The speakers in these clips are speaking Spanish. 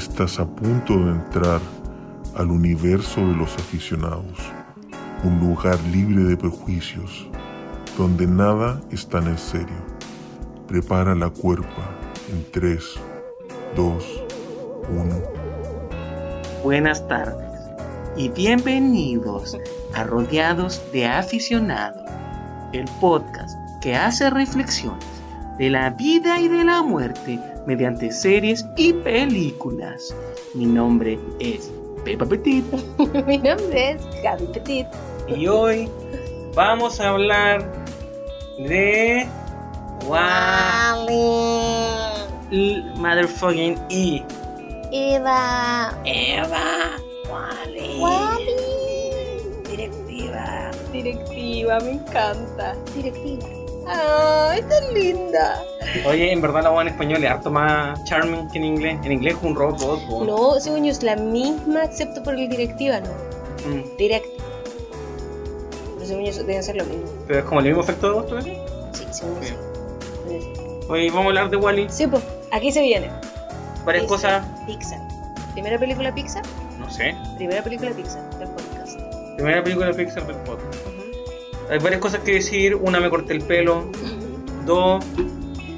Estás a punto de entrar al universo de los aficionados, un lugar libre de prejuicios, donde nada es tan en serio. Prepara la cuerpa en 3, 2, 1. Buenas tardes y bienvenidos a Rodeados de Aficionados, el podcast que hace reflexiones de la vida y de la muerte mediante series y películas. Mi nombre es Pepa Petit Mi nombre es Gaby Petit. y hoy vamos a hablar de Wow Motherfucking E. Eva. Eva Wally. Wally. Directiva. Directiva, me encanta. Directiva. Ay, tan linda. Oye, en verdad la voz en español es harto más charming que en inglés. En inglés es un robot. po. No, según yo es la misma, excepto por el directiva, no. Mm, Directiva. Pero según yo deben ser lo mismo. Pero es como el mismo efecto de voz, ¿tú ves? Sí, según yo sí. Hoy vamos a hablar de Wally. Sí, pues, aquí se viene. Varias Pixar. cosas. Pixar. Primera película Pixar. No sé. Primera película Pixar del podcast. Primera película Pixar del podcast. Hay varias cosas que decir. Una, me corté el pelo. Dos,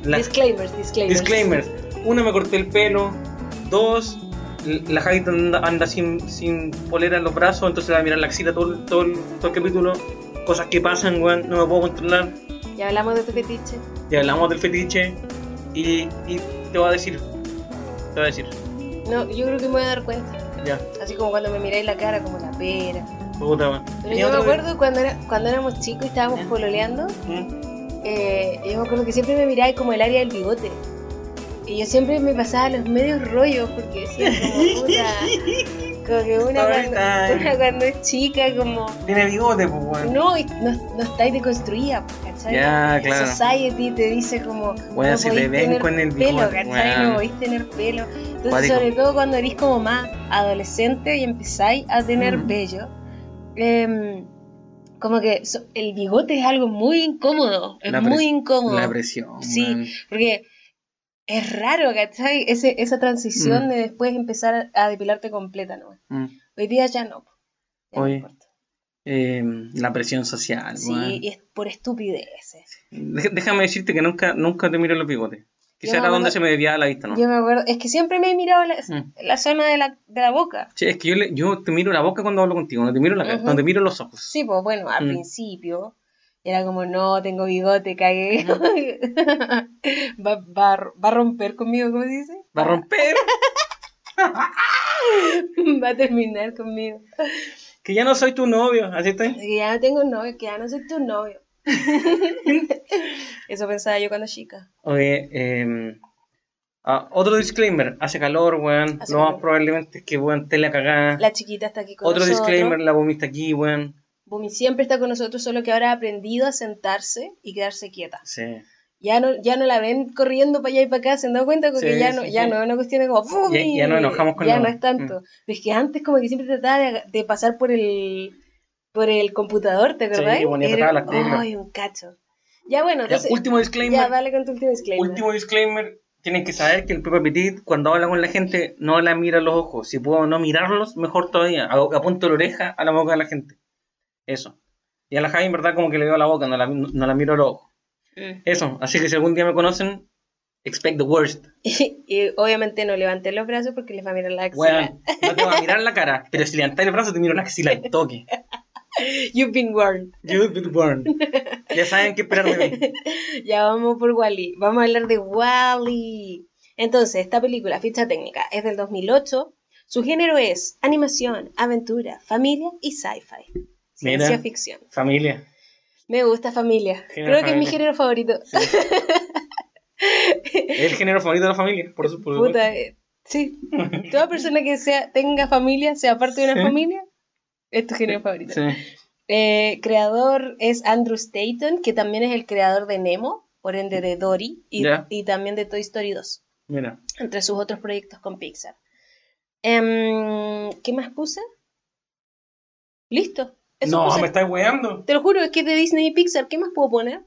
la- Disclaimers, disclaimers. disclaimers. Una, me corté el pelo. Dos, la Jaita anda, anda sin, sin polera en los brazos, entonces va a mirar la axila todo, el- todo, todo el capítulo. Cosas que pasan, weón, no me puedo controlar. Ya hablamos de tu fetiche. Ya hablamos del fetiche. Y, y te voy a decir. Te voy a decir. No, yo creo que me voy a dar cuenta. Ya, Así como cuando me miráis la cara como la pera. Puta, weón. Pero ¿Tenía yo me acuerdo cuando, era, cuando éramos chicos y estábamos ¿Eh? pololeando, ¿Mm? eh, yo me acuerdo que siempre me miráis como el área del bigote. Y yo siempre me pasaba los medios rollos porque decía como puta. Como que una cuando, time. una cuando es chica, como. Tiene bigote, pues, weón. No, no, no estáis deconstruida, pues, ¿cachai? Ya, claro. Society te dice como. Bueno, no si te ven tener con el pelo, bigote. No podéis tener pelo. Entonces, Cuático. sobre todo cuando eres como más adolescente y empezáis a tener Mm. vello, em, como que so- el bigote es algo muy incómodo. Es muy incómodo. La presión. Sí, porque es raro, ¿cachai? Ese, esa transición Mm. de después empezar a depilarte completa, ¿no? Mm. Hoy día ya no. Ya no Oye, importa. Eh, la presión social, Sí, y es por estupideces. Déjame decirte que nunca, nunca te miro los bigotes. Quizá era donde se me desviaba la vista, ¿no? Yo me acuerdo, es que siempre me he mirado la, Mm. la zona de la, de la boca. Sí, es que yo, le- yo te miro la boca cuando hablo contigo, no te miro la cara, no te miro los ojos. Sí, pues bueno, al Mm. principio era como, no, tengo bigote, cagué. va, va, a- va a romper conmigo, ¿cómo se dice? Va a romper. va a terminar conmigo. que ya no soy tu novio, así está. Que ya no tengo novio, que ya no soy tu novio. Eso pensaba yo cuando chica. Oye, eh, ah, otro disclaimer, hace calor, weón. Hace Lo más probablemente es que, weón, te la cagada. La chiquita está aquí con Otro nosotros. disclaimer, la vomita aquí, weón. Bumi siempre está con nosotros, solo que ahora ha aprendido a sentarse y quedarse quieta. Sí. Ya no, ya no la ven corriendo para allá y para acá, ¿se han dado cuenta? Porque Sí, ya, sí, no, ya sí. no es una cuestión de como "Bumi", Ya- ya nos enojamos con Ya la- no es tanto. Mm. Pero es que antes como que siempre trataba de, de pasar por el por el computador, ¿te Sí, acordás? y ponía Era- las teclas. Ay, un cacho. Ya bueno, Ya, entonces... último disclaimer. Ya, dale con tu último disclaimer. Último disclaimer, tienen que saber que el Pepe Petit, cuando habla con la gente, no la mira a los ojos. Si puedo no mirarlos, mejor todavía. A- Apunto la oreja a la boca de la gente. Eso. Y a la Javi, en verdad, como que le veo la boca, no la, no la miro a los ojos. Mm. Eso. Así que si algún día me conocen, expect the worst. y obviamente no levanté los brazos porque les va a mirar la axila. Weón, no te voy a mirar la cara, pero si levantas el brazo, te miro la axila al toque. You've been warned. You've been burned. Ya saben qué esperar de mí. Ya vamos por Wally. Vamos a hablar de Wally. Entonces, esta película, ficha técnica, es del 2008. Su género es animación, aventura, familia y sci-fi. Ciencia Mira. ficción. Familia. Me gusta familia. Género Creo que es mi familia. género favorito. Es el género favorito de la familia, por eso. Por supuesto. Puta, eh, sí. Toda persona que sea, tenga familia, sea parte de una Sí. familia, es tu género favorito. Sí. Eh, creador es Andrew Staton, que también es el creador de Nemo, por ende de Dory, y, también de Toy Story 2, Mira. entre sus otros proyectos con Pixar. Em, ¿Qué más puse? Listo. Eso no, puse. me estás weando. Te lo juro, es que es de Disney y Pixar. ¿Qué más puedo poner?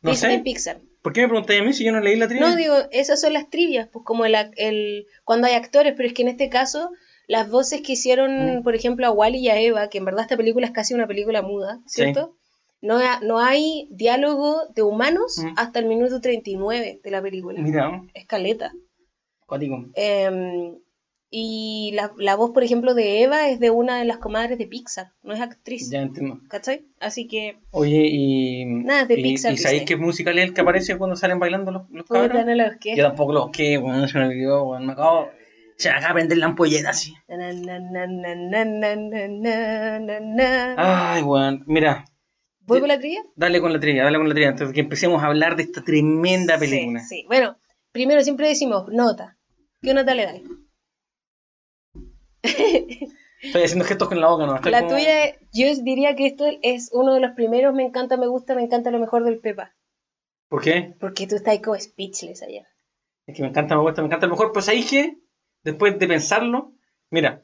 No Disney y sé. Pixar. ¿Por qué me preguntáis a mí si yo no leí la trivia? No, digo, esas son las trivias, pues como el, el cuando hay actores, pero es que en este caso las voces que hicieron, Mm. por ejemplo, a Wally y a Eva, que en verdad esta película es casi una película muda, Sí. ¿cierto? No, no hay diálogo de humanos Mm. hasta el minuto 39 de la película. Mira, Escaleta. cuático. Em, y la, la voz, por ejemplo, de Eva es de una de las comadres de Pixar, no es actriz. Ya entiendo. ¿Cachai? Así que, Oye, y. Nada, es de y, Pixar, ¿Y sabéis qué musical es el que aparece cuando salen bailando los, los cabros? Yo tampoco lo busqué, weón, se me olvidó, weón. Me acabo. Se van a prender la ampolleta así. Ay, weón. Mira. ¿Voy con la trilla? Dale con la trilla, dale con la trilla. Entonces que empecemos a hablar de esta tremenda película. Sí, sí. Bueno, primero siempre decimos nota. ¿Qué nota le dais? Estoy haciendo gestos con la boca, ¿no? La tuya, yo diría que esto es uno de los primeros me encanta, me gusta, me encanta lo mejor del Pepa. ¿Por qué? Porque tú estás como speechless ayer. Es que me encanta, me gusta, me encanta lo mejor, pues ahí que después de pensarlo, mira,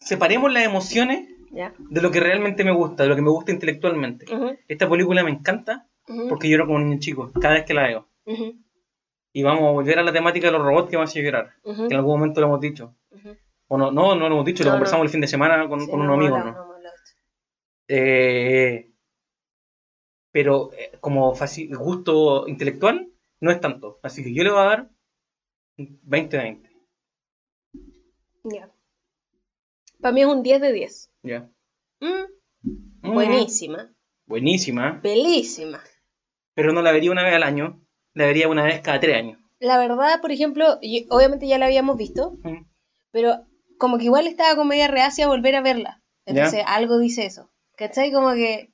separemos las emociones de lo que realmente me gusta, de lo que me gusta intelectualmente. Esta película me encanta ujú, porque lloro como un niño chico cada vez que la veo. Y vamos a volver a la temática de los robots que me hace llorar. Que en algún momento lo hemos dicho. O no, no, no lo hemos dicho, lo conversamos no. el fin de semana con, Sí, con no amigos, hablado, ¿no? Eh, pero eh, como gusto intelectual, no es tanto. Así que yo le voy a dar 20-20. Ya. Para mí es un 10 de 10. Ya. Mm, Mm, Buenísima, Buenísima. belísima. Pero no la vería una vez al año. La vería una vez cada tres años. La verdad, por ejemplo, yo- obviamente ya la habíamos visto, Mm. pero como que igual estaba con media reacia a volver a verla. Entonces, algo dice eso. ¿Cachai? Como que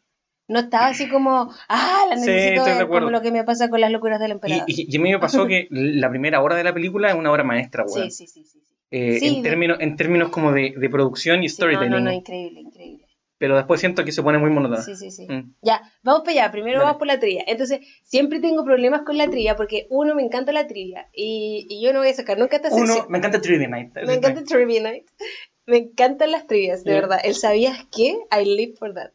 no estaba así como, ah, la Sí, necesito de ver, como lo que me pasa con las locuras del emperador. y- y a mí me pasó que la primera hora de la película es una obra maestra, weón. sí, sí, sí, sí. Eh, Sí, en, de- términos, en términos como de, de producción y Sí, no, storytelling. no, no, increíble, increíble. Pero después siento que se pone muy monótona. Sí, sí, sí. Mm. Ya, vamos para allá. Primero Dale. vamos por la trivia. Entonces, siempre tengo problemas con la trivia porque, uno, me encanta la trivia y, y yo no voy a sacar nunca esta Uno, sección. me encanta Trivia Night. Me encanta Trivia Night. Me encantan las trivias, de Ya. verdad. El sabías qué, I live for that.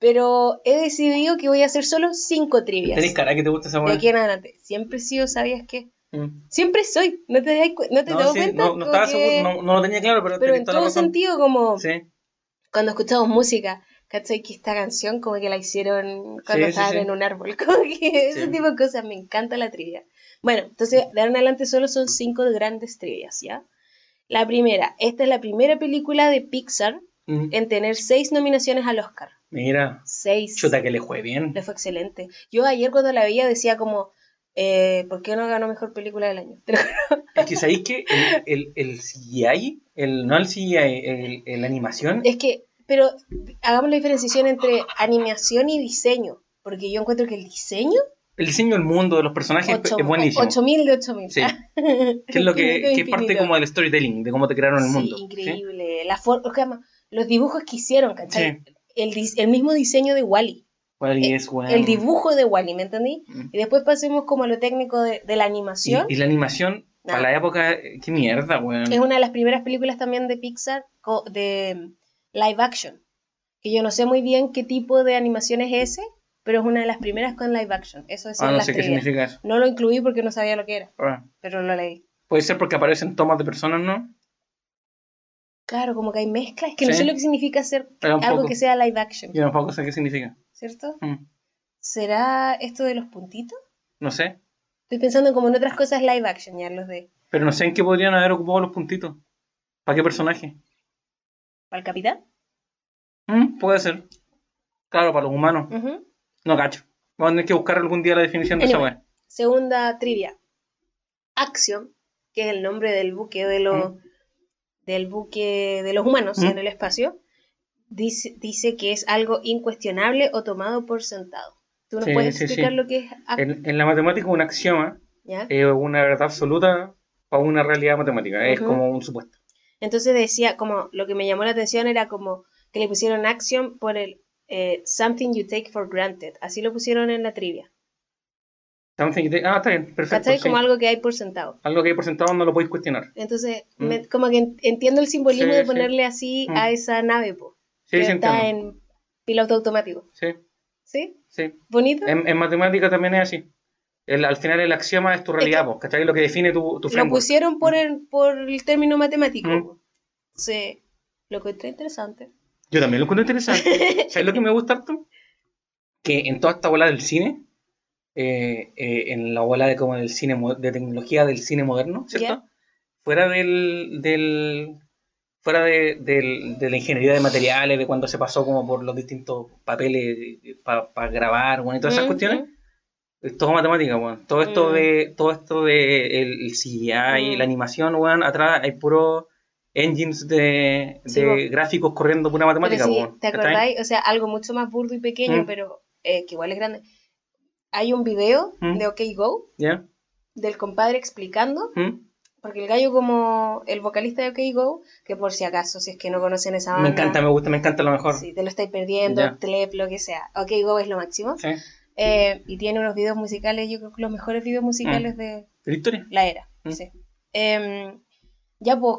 Pero he decidido que voy a hacer solo cinco trivias. Tenés cara que te gusta esa De weá. aquí en adelante. Siempre he sido, ¿sabías qué? Mm. Siempre soy. ¿No te, das cu- no te No, sí, cuenta? no, estaba que- seguro, no, lo tenía claro, pero, Pero en todo razón. sentido, como Sí. cuando escuchamos música, ¿cachai? Que esta canción como que la hicieron cuando Sí, estaban en un árbol. Como que ese tipo de cosas. Me encanta la trivia. Bueno, entonces de ahora en adelante solo son cinco grandes trivias, ¿ya? La primera. Esta es la primera película de Pixar Mm. en tener seis nominaciones al Oscar. Mira, Seis. chuta que le fue bien. Le fue excelente. Yo ayer cuando la veía decía como, eh, ¿por qué no ganó mejor película del año? Es que sabéis que el, el, el CGI, el, no el CGI, la animación, Es que, pero hagamos la diferenciación entre animación y diseño. Porque yo encuentro que el diseño, el diseño del mundo de los personajes es- ocho- es buenísimo. 8000 de 8000. Sí. Que es lo que, que es parte como del storytelling, de cómo te crearon el mundo. Sí, ¿sí? increíble. La for- los dibujos que hicieron, ¿cachai? Sí. El, el mismo diseño de Wally. Wall-E es bueno. El dibujo de Wally, ¿me entendí? Mm. Y después pasemos como a lo técnico de, de la animación. Y, y la animación, Nah. para la época, eh, qué mierda, weón. Es una de las primeras películas también de Pixar de live action. Que yo no sé muy bien qué tipo de animación es ese, pero es una de las primeras con live action. Eso es Ah, no sé qué significa eso. No lo incluí porque no sabía lo que era, Ah, pero lo leí. Puede ser porque aparecen tomas de personas, ¿no? Claro, como que hay mezclas. Es que no sé lo que significa hacer algo que sea live action, Yo tampoco sé qué significa. ¿cierto? Mm. ¿Será esto de los puntitos? No sé. Estoy pensando como en otras cosas live action, ya los de... Pero no sé en qué podrían haber ocupado los puntitos. ¿Para qué personaje? ¿Para el capitán? Mm, puede ser. Claro, para los humanos. No cacho. Vamos a tener que buscar algún día la definición de esa weá. Segunda trivia. Axiom, que es el nombre del buque de los del buque de los humanos Mm. en el espacio, dice, dice que es algo incuestionable o tomado por sentado. ¿Tú nos Sí, puedes explicar sí. lo que es? En, en la matemática, un axioma es una verdad absoluta para una realidad matemática. Es como un supuesto. Entonces decía, como lo que me llamó la atención era como que le pusieron Axiom por el eh, something you take for granted. Así lo pusieron en la trivia. Something Ah, está bien, perfecto. ¿Cachai? sí. Como algo que hay por sentado. Algo que hay por sentado no lo podéis cuestionar. Entonces, Mm. me- como que en- entiendo el simbolismo Sí, de ponerle así Mm. a esa nave, po, Sí, que sí, está entiendo. en piloto automático. Sí, ¿Sí? sí. ¿Bonito? En, en matemática también es así. El- al final el axioma es tu realidad, po, ¿cachai? Lo que define tu, tu Lo framework. pusieron por el, por el término matemático. Mm. Sí. Lo encontré interesante. Yo también lo encuentro interesante. ¿Sabes lo que me gusta harto? Que en toda esta bola del cine, eh, eh, en la bola de como del cine de tecnología del cine moderno, ¿cierto? Fuera del, del fuera de, del- de la ingeniería de materiales, de cuando se pasó como por los distintos papeles para grabar, bueno, y todas esas Mm, cuestiones, es todo matemática, weón. Todo esto Mm. de, todo esto de el, el CGI, Mm. la animación, weón, atrás hay puro engines de, Sí, de gráficos corriendo pura Pero matemática, sí, weón. ¿te acordáis? O sea, algo mucho más burdo y pequeño, Mm. pero eh, que igual es grande. Hay un video Mm. de OK Go del compadre explicando, ¿Mm? porque el gallo como el vocalista de OK Go, que por si acaso, si es que no conocen esa banda, Me encanta, me gusta, me encanta lo mejor. si te lo estáis perdiendo, Ya. Tlep, lo que sea, OK Go es lo máximo. Sí. Eh, y tiene unos videos musicales, yo creo que los mejores videos musicales de ¿De la historia? la era. Mm. sí. Em, ya pues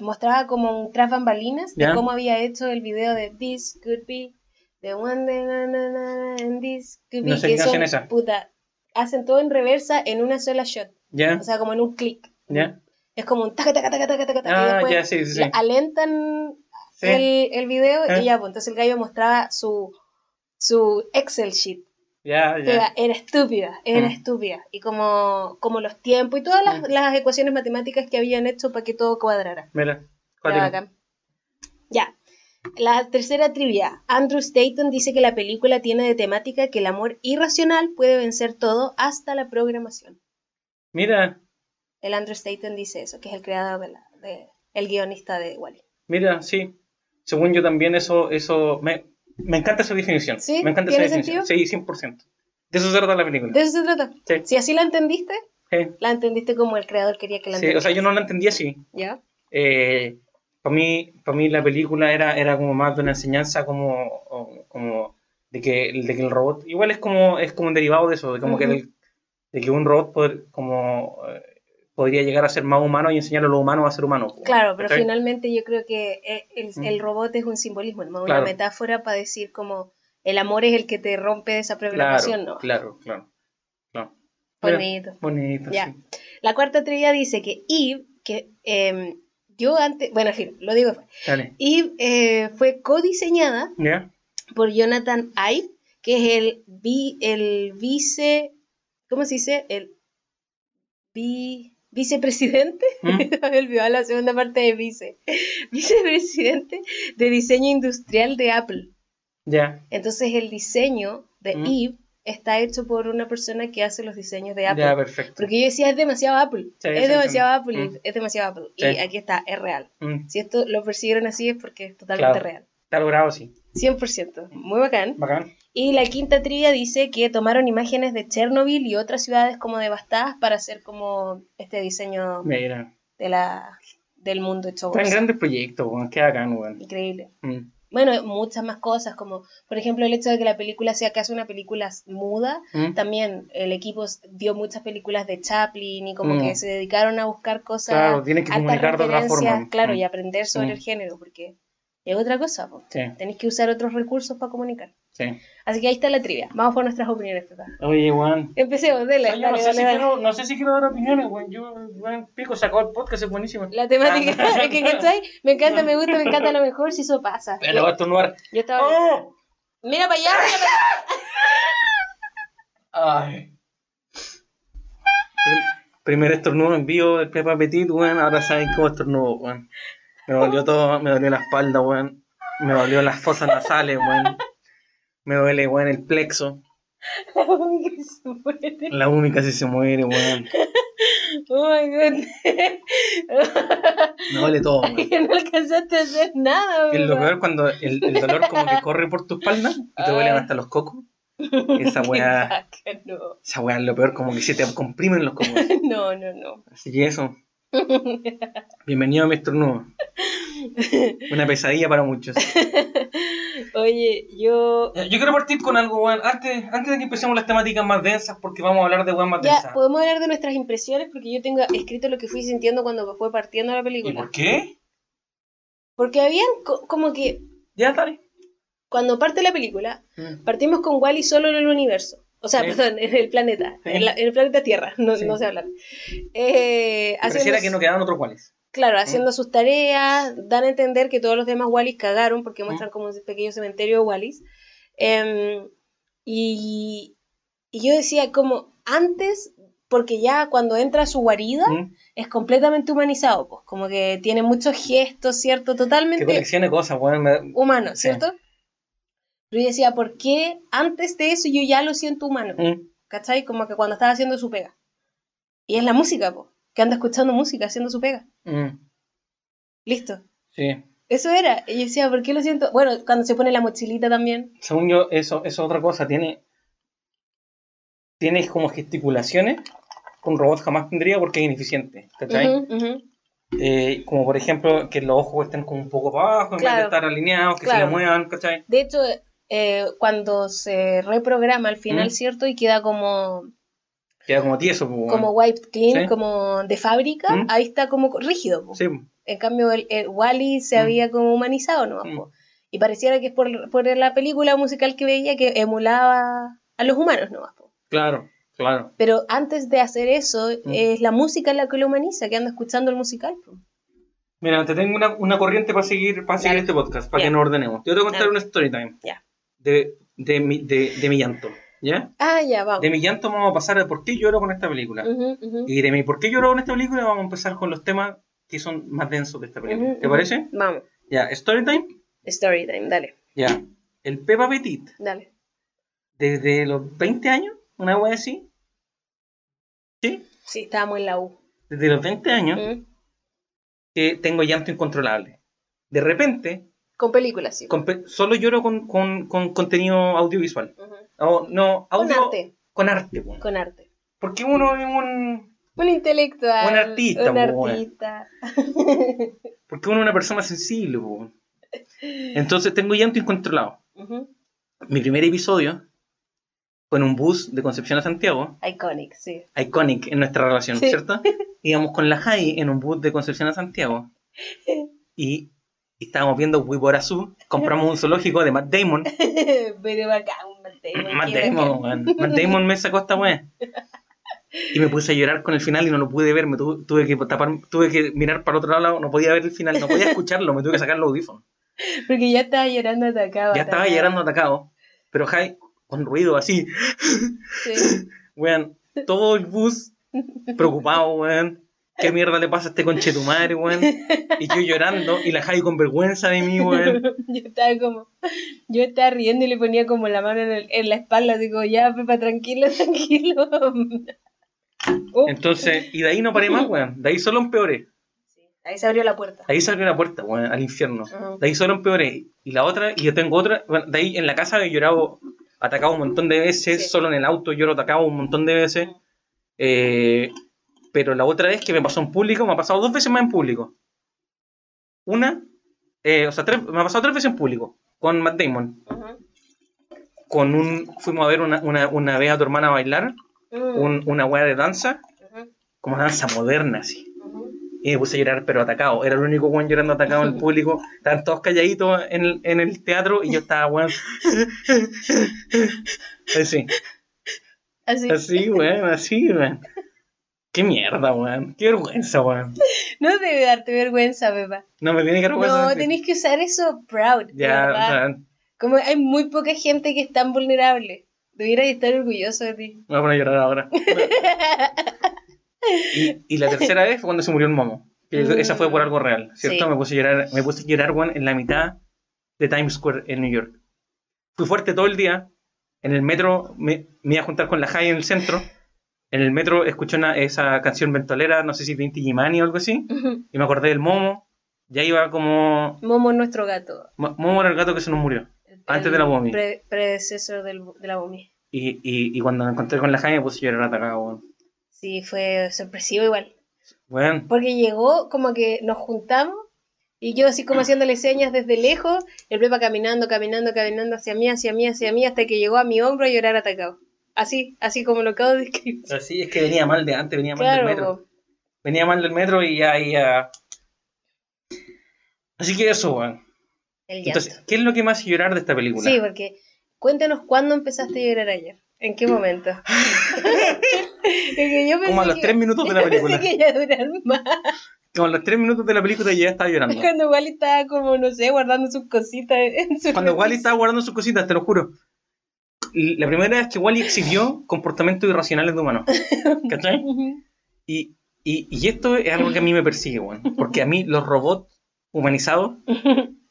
mostraba como un tras bambalinas de cómo había hecho el video de This Could Be, The One Day, na, na, na, and This Could Be, No sé que son, esa. puta, hacen todo en reversa en una sola shot, ¿Ya? o sea, como en un clic. ¿Ya? Es como un taca, taca, taca, taca, taca, taca, y Ah, después ya, sí, sí, sí. le alentan el, el video Ah. y ya, pues entonces el gallo mostraba su, su Excel sheet Ya, ya. era estúpida, era Mm. estúpida. Y como, como los tiempos y todas las, Mm. las ecuaciones matemáticas que habían hecho para que todo cuadrara. Mira. Bacán. Ya. La tercera trivia. Andrew Staton dice que la película tiene de temática que el amor irracional puede vencer todo hasta la programación. Mira, El Andrew Staton dice eso, que es el creador de la, de- el guionista de Wally. mira, sí. Según yo también eso, eso, me, me encanta esa definición. ¿Sí? Me encanta esa ¿Tiene definición. Sí, 100%. De eso se trata la película. De eso se trata. Sí. Si así la entendiste, Sí. la entendiste como el creador quería que la Sí, o sea, yo no la entendía así. ¿Ya? Eh, para mí, para mí la película era, era como más de una enseñanza como, como de que, de que el robot, igual es como, es como un derivado de eso, de como que Ujú. el- de que un robot pod- como eh, podría llegar a ser más humano y enseñar a los humanos a ser humanos. Claro, pero finalmente yo creo que eh, el, el robot es un simbolismo, ¿no? una Claro. metáfora para decir como el amor es el que te rompe esa Claro, programación, ¿no? claro, claro. claro. Mira, Bonito. bonito, Ya. sí. La cuarta teoría dice que Eve, que em, yo antes, bueno, en fin, lo digo, Dale. Eve eh, fue codiseñada ¿Ya? por Jonathan Ive, que es el, vi, el vice, ¿cómo se dice? El vi- vicepresidente, ¿Mm? me olvidó la segunda parte de vice, vicepresidente de diseño industrial de Apple. Ya. Entonces el diseño de Mm. Eve está hecho por una persona que hace los diseños de Apple. Ya, perfecto. Porque yo decía, es demasiado Apple, Sí, es demasiado. Apple, Mm. es demasiado Apple. Sí. Y aquí está, es real. Mm, Si esto lo persiguieron así es porque es totalmente Claro. real. Está logrado, sí. 100%. Muy bacán. Bacán. Y la quinta trivia dice que tomaron imágenes de Chernobyl y otras ciudades como devastadas para hacer como este diseño Mira. de la, del mundo hecho Tan proyectos, weón. Qué bacán, weón. Increíble. Mm, Bueno, muchas más cosas, como por ejemplo el hecho de que la película sea casi una película muda. mm. También el equipo vio muchas películas de Chaplin y como Mm. que se dedicaron a buscar cosas, Claro, tienen que comunicar de otra referencias, forma. claro, Mm. y aprender sobre Mm. el género, porque es otra cosa. Sí, tenéis que usar otros recursos para comunicar. sí. Así que ahí está la trivia. Vamos por nuestras opiniones, papá. Oye, weón. Empecemos, dele, no, dale, sé dale, si quiero, no sé si quiero dar opiniones, weón. Yo, weón, pico, sacó el podcast, es buenísimo. La temática, Ah. es que, ¿cachai? Me encanta, me gusta, me encanta lo mejor si eso pasa. Pero voy a estornudar. Yo estaba... ¡Oh! Mira para allá, mira para allá. Ay. Prim- Primer estornudo en vivo del Pepa Petit, weón. Ahora saben cómo estornudo, weón. Me dolió todo, me dolió la espalda, weón. Me dolió las fosas nasales, weón. Me duele, weón, el plexo. La única se muere. La única si se muere, weón. Oh my god. Me duele todo, weón. Que no alcanzaste a hacer nada, Es lo weón. peor cuando el, el dolor como que corre por tu espalda y te duelen Ay. hasta los cocos. Esa weá, esa weá es lo peor, como que se te comprimen los cocos. No, no, no. Así que eso. Bienvenido a mi estornudo. Una pesadilla para muchos. Oye, yo... Yo quiero partir con algo, weón. Antes, antes de que empecemos las temáticas más densas, porque vamos a hablar de weón más Ya, densas. podemos hablar de nuestras impresiones porque yo tengo escrito lo que fui sintiendo cuando fue partiendo la ¿Y película. por qué? Porque habían co- como que Ya, dale. cuando parte la película, Mm. partimos con Wally solo en el universo. O sea, Sí. perdón, en el planeta. Sí. En, la- en el planeta Tierra, no, Sí. no sé hablar. Eh, Pareciera que no quedaban otros cuales. Claro, haciendo sus tareas, dan a entender que todos los demás Wallis cagaron porque muestran como un pequeño cementerio de Wallis. Em, y, y yo decía como antes, porque ya cuando entra a su guarida ¿Mm? es completamente humanizado, pues como que tiene muchos gestos, ¿cierto? Que Totalmente coleccione cosas, weón. me- humano, Sí. Pero yo decía, ¿por qué antes de eso yo ya lo siento humano? ¿Mm? ¿Cachai? Como que cuando estaba haciendo su pega. Y es la música, pues, que anda escuchando música haciendo su pega. Mm. Listo. Sí. Eso era. Y yo decía, ¿por qué lo siento? Bueno, cuando se pone la mochilita también. Según yo, eso, eso es otra cosa. Tiene. Tienes como gesticulaciones que un robot jamás tendría porque es ineficiente. ¿Cachai? Eh, como por ejemplo que los ojos estén como un poco para abajo en vez de estar alineados, que Claro. se le muevan, ¿cachai? De hecho, eh, cuando se reprograma al final, ¿Mm? ¿cierto? Y queda como, Queda como tieso, pues, como wiped clean, Sí. como de fábrica, ¿Mm? ahí está como rígido. Sí, En cambio, el, el Wally se ¿Mm? había como humanizado, ¿no? Mm. Y pareciera que es por, por la película musical que veía que emulaba a los humanos, ¿no? Claro, claro. Pero antes de hacer eso, Mm. es la música la que lo humaniza, que anda escuchando el musical. Mira, te tengo una, una corriente para seguir, para seguir este podcast, para Ya. que nos ordenemos. Yo te voy a contar Dale. una story time Ya. De, de, mi, de, de mi llanto, ¿ya? Ah, ya, vamos. De mi llanto vamos a pasar a por qué lloro con esta película. Y de mi por qué lloro con esta película vamos a empezar con los temas que son más densos de esta película. Ujú, ¿Te parece? Vamos. Ya, story time. Story time, dale, Ya. El Peppa Petit, dale. desde los 20 años, una wea así. ¿Sí? Sí, estábamos en la U. Desde los 20 años que tengo llanto incontrolable. De repente, Con películas, sí. con pe- solo lloro con, con- con contenido audiovisual. Ujú. O, no, Con audio. arte. Con arte, weón. Con arte. Porque uno es un. Un intelectual. Un artista, Un artista. Porque uno es una persona sensible, weón. Entonces tengo llanto incontrolado. Ujú. Mi primer episodio fue en un bus de Concepción a Santiago. Iconic, sí. iconic en nuestra relación, Sí. ¿cierto? Íbamos con la Jai en un bus de Concepción a Santiago y, y estábamos viendo Wiborazú, compramos un zoológico de Matt Damon. Pero acá, un Matt Damon. Matt Damon. Matt Damon me sacó esta weá. Y me puse a llorar con el final y no lo pude ver, me tu- tuve que tapar, tuve que mirar para el otro lado, no podía ver el final, no podía escucharlo, me tuve que sacar los audífonos. Porque ya estaba llorando atacado. Ya estaba atacado. llorando atacado, pero Jai con ruido así, Sí. weón, todo el bus preocupado, weón. ¿Qué mierda le pasa a este conche tu madre, weón? Y yo llorando y la Jai con vergüenza de mí, weón. Yo estaba como, yo estaba riendo y le ponía como la mano en, el- en la espalda, digo, ya, Pepa, tranquilo, tranquilo. Uh, Entonces, y de ahí no paré más, weón. De ahí solo empeoré. sí, ahí se abrió la puerta. De ahí se abrió la puerta, weón, al infierno. Ujú. De ahí solo empeoré. Y la otra, y yo tengo otra, bueno, de ahí en la casa he llorado, atacado un montón de veces, Sí. solo en el auto lloro atacado un montón de veces. Ujú. Eh, pero la otra vez que me pasó en público, me ha pasado dos veces más en público. Una, eh, o sea, tres- me ha pasado tres veces en público, con Matt Damon. Ujú. Con un, fuimos a ver una, una, una vez a tu hermana bailar, Mm, un- una wea de danza, ujú, como danza moderna, así. Y me puse a llorar, pero atacado. Era el único weón llorando atacado en el público. Estaban todos calladitos en el, en el teatro y yo estaba, weón. Así, Así. así, weón, así, weón. Qué mierda, weón. Qué vergüenza, weón. No debe darte vergüenza, Pepa. No me tiene que vergüenza. No, tenéis que usar eso proud. Ya, o sea, Como hay muy poca gente que es tan vulnerable. Debieras estar orgulloso de ti. me voy a poner a llorar ahora. Y, y la tercera vez fue cuando se murió el momo. Que Mm. Esa fue por algo real, ¿cierto? Sí. Me puse a llorar, me puse a llorar, weón, en la mitad de Times Square en New York. Fui fuerte todo el día. En el metro me, me iba a juntar con la Jai en el centro. En el metro escuché una, esa canción ventolera, no sé si Vinti Gimani o algo así. Y me acordé del momo. Ya iba como. Momo es nuestro gato. Mo- Momo era el gato que se nos murió. El- Antes de la Bomi. pre- predecesor del- de la Bomi. Y, y, y cuando me encontré con la Jai me puse a llorar atacado, weón. Sí, fue sorpresivo igual. Weón, Porque llegó como que nos juntamos y yo así como haciéndole señas desde lejos, el Pepa caminando, caminando, caminando hacia mí, hacia mí, hacia mí, hasta que llegó a mi hombro a llorar atacado. Así, así como lo acabo de describir. Así es que venía mal de antes, venía mal Claro, del metro. po. Venía mal del metro y ya, y ya. Así que eso, weón. Entonces, ¿qué es lo que más llorar de esta película? Sí, porque cuéntanos cuándo empezaste a llorar ayer. ¿En qué momento? Yo Como a los que- tres minutos de la película. Que ya durar más. Como a los tres minutos de la película ya estaba llorando. Cuando Wally estaba como, no sé, guardando sus cositas en su Cuando Wally estaba guardando sus cositas, te lo juro. La primera vez que Wally exhibió comportamientos irracionales de humanos. ¿Cachai? Y, y, y esto es algo que a mí me persigue, weón. Porque a mí los robots humanizados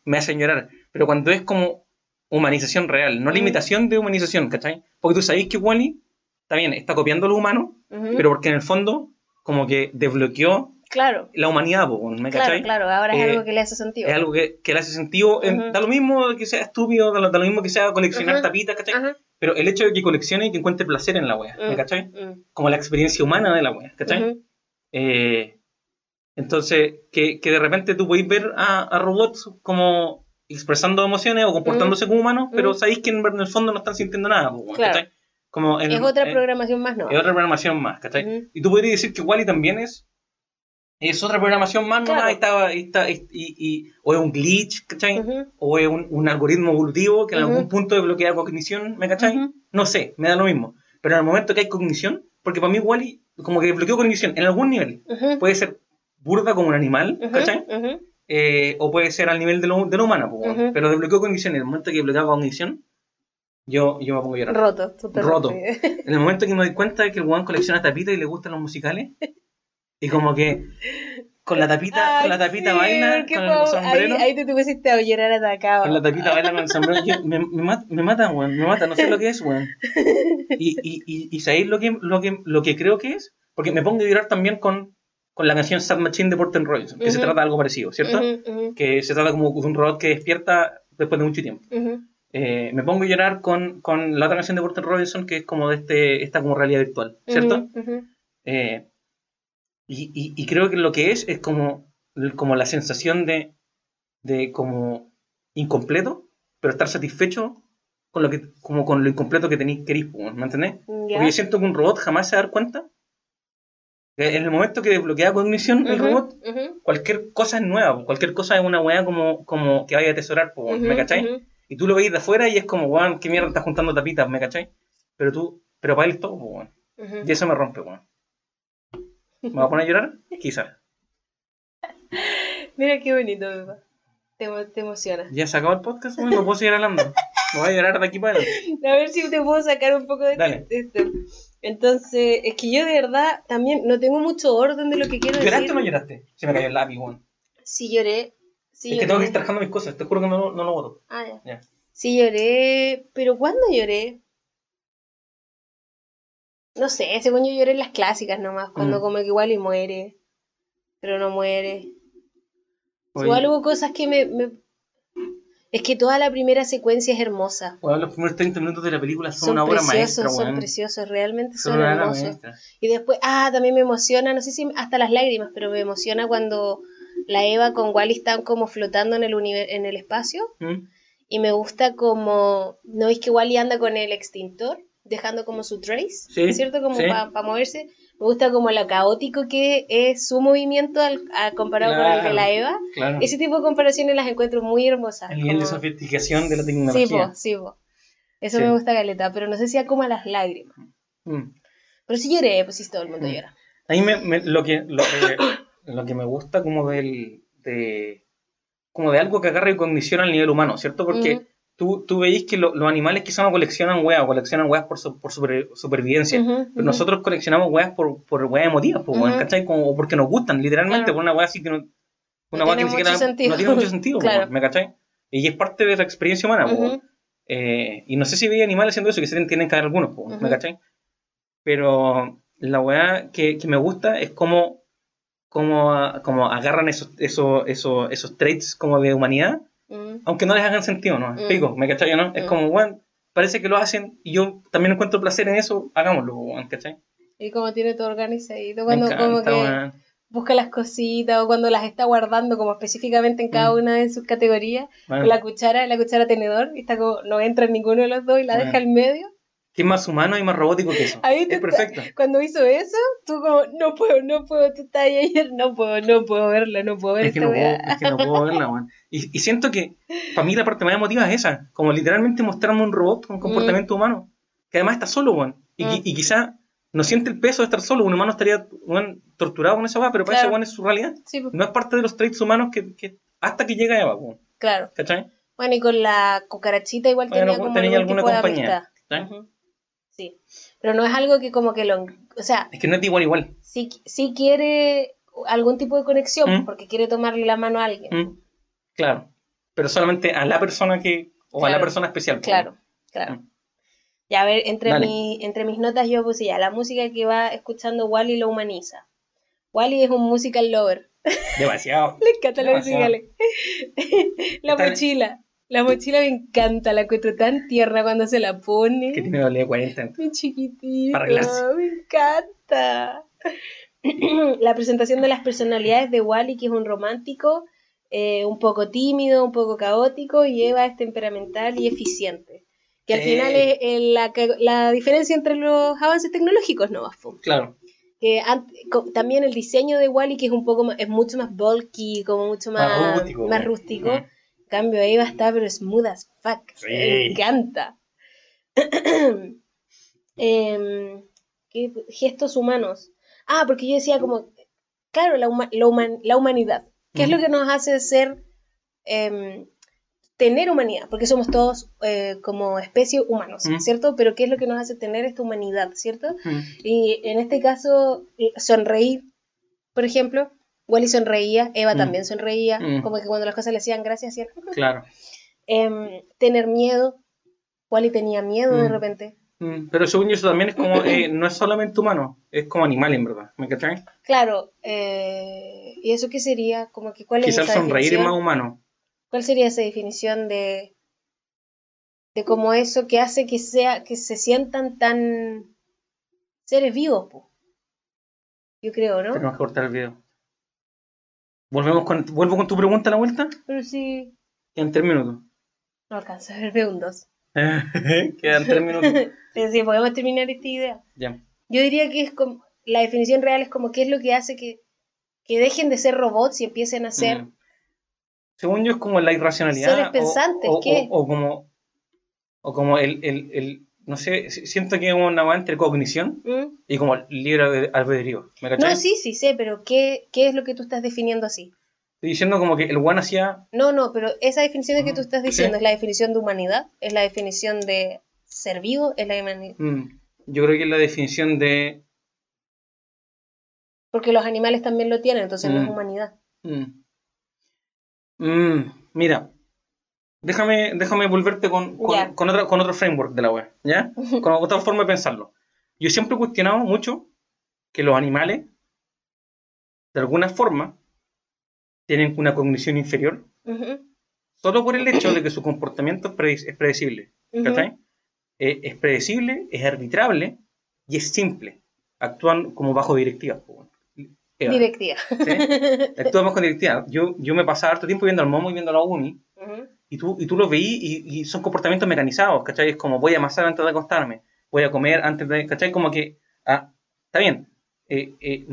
me hacen llorar. Pero cuando es como humanización real, no limitación de humanización, ¿cachai? Porque tú sabéis que Wally, está bien, está copiando a los humanos, Ujú. pero porque en el fondo como que desbloqueó Claro, la humanidad, ¿me claro, cachai? claro. Ahora es Eh, algo que le hace sentido. Es algo que, que le hace sentido. en- Ujú. da lo mismo que sea estúpido, da lo, da lo mismo que sea coleccionar Ajá. tapitas, ¿cachai? Ajá. Pero el hecho de que coleccione y que encuentre placer en la wea, ¿me Mm, cachai? mm, Como la experiencia humana de la wea, ¿cachai? Eh, entonces, que, que de repente tú podéis ver a, a robots como expresando emociones o comportándose como humanos, pero sabéis que en, en el fondo no están sintiendo nada, po, Claro. ¿cachai? Como en- Es otra en- programación más, ¿no? es otra programación más, ¿cachai? Y tú podrías decir que Wally también es es otra programación más, Claro. y estaba, y está, y, y- o es un glitch, ¿cachai? Ujú. O es un, un algoritmo evolutivo que en Ujú. algún punto desbloquea cognición, ¿me cachai? Ujú. No sé, me da lo mismo. Pero en el momento que hay cognición, porque para mí Wally como que desbloqueó cognición en algún nivel. Puede ser burda como un animal. ¿cachai? Eh, o puede ser al nivel de lo, de lo humano, pues, pero desbloqueó cognición. En el momento que desbloquea cognición, yo, yo me pongo a llorar. Roto, totalmente. Roto. En el momento que me doy cuenta de que el weón colecciona tapitas y le gustan los musicales, y como que con la tapita, con la Ay, tapita sí, baila, con el sombrero, Ahí, ahí te tuviste a llorar atacado. con la tapita baila con el sombrero, yo- me, me, mata, me weón, me mata, no sé lo que es, weón. Y, y, y, y ¿sabéis lo que, lo, que, lo que creo que es? Porque me pongo a llorar también con, con la canción Sad Machine de Porten Royce, que se Ujú. trata de algo parecido, ¿cierto? Ujú, ujú, Que se trata como de un robot que despierta después de mucho tiempo. Eh, me pongo a llorar con, con la otra canción de Porter Robinson, que es como de este, esta como realidad virtual, ¿cierto? Eh, y, y- y creo que lo que es es como, como la sensación de, de como incompleto, pero estar satisfecho con lo que como con lo incompleto que tenéis queréis, ¿me entendés? Ya. Porque yo siento que un robot jamás se va a dar cuenta. que En el momento que desbloquea cognición el Ujú, robot, ujú, cualquier cosa es nueva, cualquier cosa es una weá como, como que vaya a atesorar, pues, ¿me ujú, cachai? ujú. Y tú lo veis de afuera y es como, weón, qué mierda estás juntando tapitas, ¿me cachai? Pero tú, pero para él es todo, weón. Y eso me rompe, weón. ¿Me voy a poner a llorar? Quizás. Mira qué bonito, papá. Te, te emociona. Ya se acabó el podcast, no puedo seguir hablando. Me voy a llorar de aquí para adelante. A ver si te puedo sacar un poco de de esto. Entonces, es que yo de verdad también no tengo mucho orden de lo que quiero ¿Lloraste decir. o no lloraste? Se me cayó el lápiz, weón. Sí lloré. Sí es que tengo que ir trabajando mis cosas, te juro que no, no lo voto. Ah, ya. Ya. Sí lloré, pero ¿cuándo lloré? No sé, según yo lloré en las clásicas nomás, cuando Mm. como que igual y muere, pero no muere. Oye, Igual hubo cosas que me, me- Es que toda la primera secuencia es hermosa. weón, los primeros 30 minutos de la película son, Son una obra preciosos, maestra, son preciosos, realmente Son hermosos. Y después, ah, también me emociona, no sé si hasta las lágrimas, pero me emociona cuando la Eva con Wally están como flotando en el, univer- en el espacio. ¿Mm? Y me gusta como, ¿no es que Wally anda con el extintor? Dejando como su trace, Sí, ¿cierto? Como sí. para moverse. Me gusta como lo caótico que es su movimiento al, a- comparado con el de Claro. la Eva. Claro. Ese tipo de comparaciones las encuentro muy hermosas. El nivel de como- sofisticación de la Sí, tecnología. po, sí, po. Eso Sí. me gusta caleta, pero no sé si a como a las lágrimas. Mm. Pero sí lloré, pues sí, todo el mundo Mm. llora. A mí me, me- lo, que, lo, que, lo que me gusta como del de como de algo que agarre cognición al nivel humano, ¿cierto? Porque Ujú. Tú, tú veis que lo- los animales quizás no coleccionan weas, coleccionan weas por, su- por super- supervivencia. Ujú, Pero ujú. nosotros coleccionamos weas por, por weas emotivas, pues, weón, Ujú. ¿cachai? Como porque nos gustan, literalmente, Claro. por una wea así que no, una No wea que tiene ni siquiera sentido. no tiene mucho sentido, pues, Claro. ¿me cachai? Y es parte de la experiencia humana, pues. Eh, y no sé si veía animales haciendo eso, que se tienen que haber algunos, pues, ¿me cachai? Pero la weá que, que me gusta es cómo, cómo, ah, cómo agarran esos, esos, esos, esos traits como de humanidad, Mm. aunque no les hagan sentido, ¿no? Mm. ¿me cachai no? Es Mm. como, weón, parece que lo hacen y yo también encuentro placer en eso, hagámoslo, weón, ¿cachai? Y como tiene todo organizadito, Me cuando encanta, como que busca las cositas o cuando las está guardando como específicamente en cada Mm. una de sus categorías. La cuchara, la cuchara tenedor, y está como, no entra en ninguno de los dos y la Bueno. deja al medio. ¿Qué es más humano y más robótico que eso? Ahí es perfecto. Cuando hizo eso, tú como, no puedo, no puedo, tú estás ahí ayer, no puedo, no puedo verla, no puedo ver Es que, no puedo, es que no puedo verla, weón. Y, y siento que para mí la parte más emotiva es esa, como literalmente mostrarme un robot con comportamiento humano. que además está solo, weón. Y, Mm. y quizá no siente el peso de estar solo. Un humano estaría torturado con esa weá, pero para Claro. ese weón es su realidad. Sí, pues, No es parte de los traits humanos que, que hasta que llega Eva, weón. claro. ¿Cachai? Bueno, y con la cucarachita igual Bueno, tenía como tenía algún alguna. Sí. Pero no es algo que como que lo... O sea, Es que no es igual igual. sí, sí quiere algún tipo de conexión, Mm. porque quiere tomarle la mano a alguien. Mm, Claro. Pero solamente a la persona que. O a la persona especial. po, Claro, claro. Mm. Ya, a ver, entre, mi, entre mis notas yo puse ya, la música que va escuchando Wally lo humaniza. Wally es un musical lover. Demasiado. Le los musicales. la Está- mochila. La mochila me encanta, la encuentro tan tierna cuando se la pone. Que tiene doble de 40. Mi chiquitito. Para arreglarse. Me encanta. la presentación de las personalidades de Wally, que es un romántico, eh, un poco tímido, un poco caótico, y Eva es temperamental y eficiente. Que al final es eh, la, la diferencia entre los avances tecnológicos, ¿no? Claro. Que también el diseño de Wally, que es un poco más, es mucho más bulky, como mucho más, Más rústico, más rústico. Mm. En cambio, Eva está pero smooth as fuck. Sí. Me encanta. Em, ¿qué- gestos humanos. Ah, porque yo decía como, claro, la, huma- la human- la humanidad. ¿Qué es lo que nos hace ser, em, tener humanidad? Porque somos todos eh, como especie humanos. ¿cierto? Pero ¿qué es lo que nos hace tener esta humanidad, ¿cierto? Y en este caso, sonreír, por ejemplo. Wally sonreía, Eva Mm. también sonreía, Mm. como que cuando las cosas le hacían gracia, hacía Claro. Em, tener miedo. Wally tenía miedo de Mm. repente. Mm, Pero según yo, eso también es como. eh, no es solamente humano, es como animal en verdad. ¿Me cachai? Claro, eh, ¿y eso qué sería? Como que cuál es Quizás esa sonreír es definición? más humano. ¿Cuál sería esa definición de de como eso que hace que sea que se sientan tan seres vivos, po? Yo creo, ¿no? Tenemos que cortar el video. Volvemos con, ¿Vuelvo con tu pregunta a la vuelta? Pero sí, Quedan tres minutos. no alcanza a ver segundos. Quedan tres minutos. Pero sí, podemos terminar esta idea. Ya. Yo diría que es como la definición real es como qué es lo que hace que que dejen de ser robots y empiecen a ser Mm. Según yo, es como la irracionalidad. Seres o- pensantes, o, ¿qué? O, o como. O como el, el, el- No sé, si- siento que es una entre cognición ¿Mm? y como libre albe- albedrío. ¿Me cachai? No, sí, sí sé, pero ¿qué, ¿qué es lo que tú estás definiendo así? Estoy diciendo como que el one hacía. No, no, pero esa definición que tú estás Sí. diciendo es la definición de humanidad, es la definición de ser vivo, es la mm, yo creo que es la definición de. Porque los animales también lo tienen, entonces no es Mm. humanidad. mm, mm, mira, déjame, déjame volverte con, con, Ya. con otro, con otro framework de la web, ¿ya? Con otra forma de pensarlo. Yo siempre he cuestionado mucho que los animales, de alguna forma, tienen una cognición inferior Ujú, solo por el hecho de que su comportamiento es, predecible. ¿cachai? Eh, es predecible, es arbitrable y es simple. Actúan como bajo weón. Eva, Directiva. ¿sí? Actúan bajo directivas. Yo, yo me pasaba harto tiempo viendo al momo y viendo a la uni Ujú, y tú, y tú los veí y, y son comportamientos mecanizados, ¿cachai? Es como voy a amasar antes de acostarme, voy a comer antes de, ¿cachai? Como que, ah, está bien, eh, eh,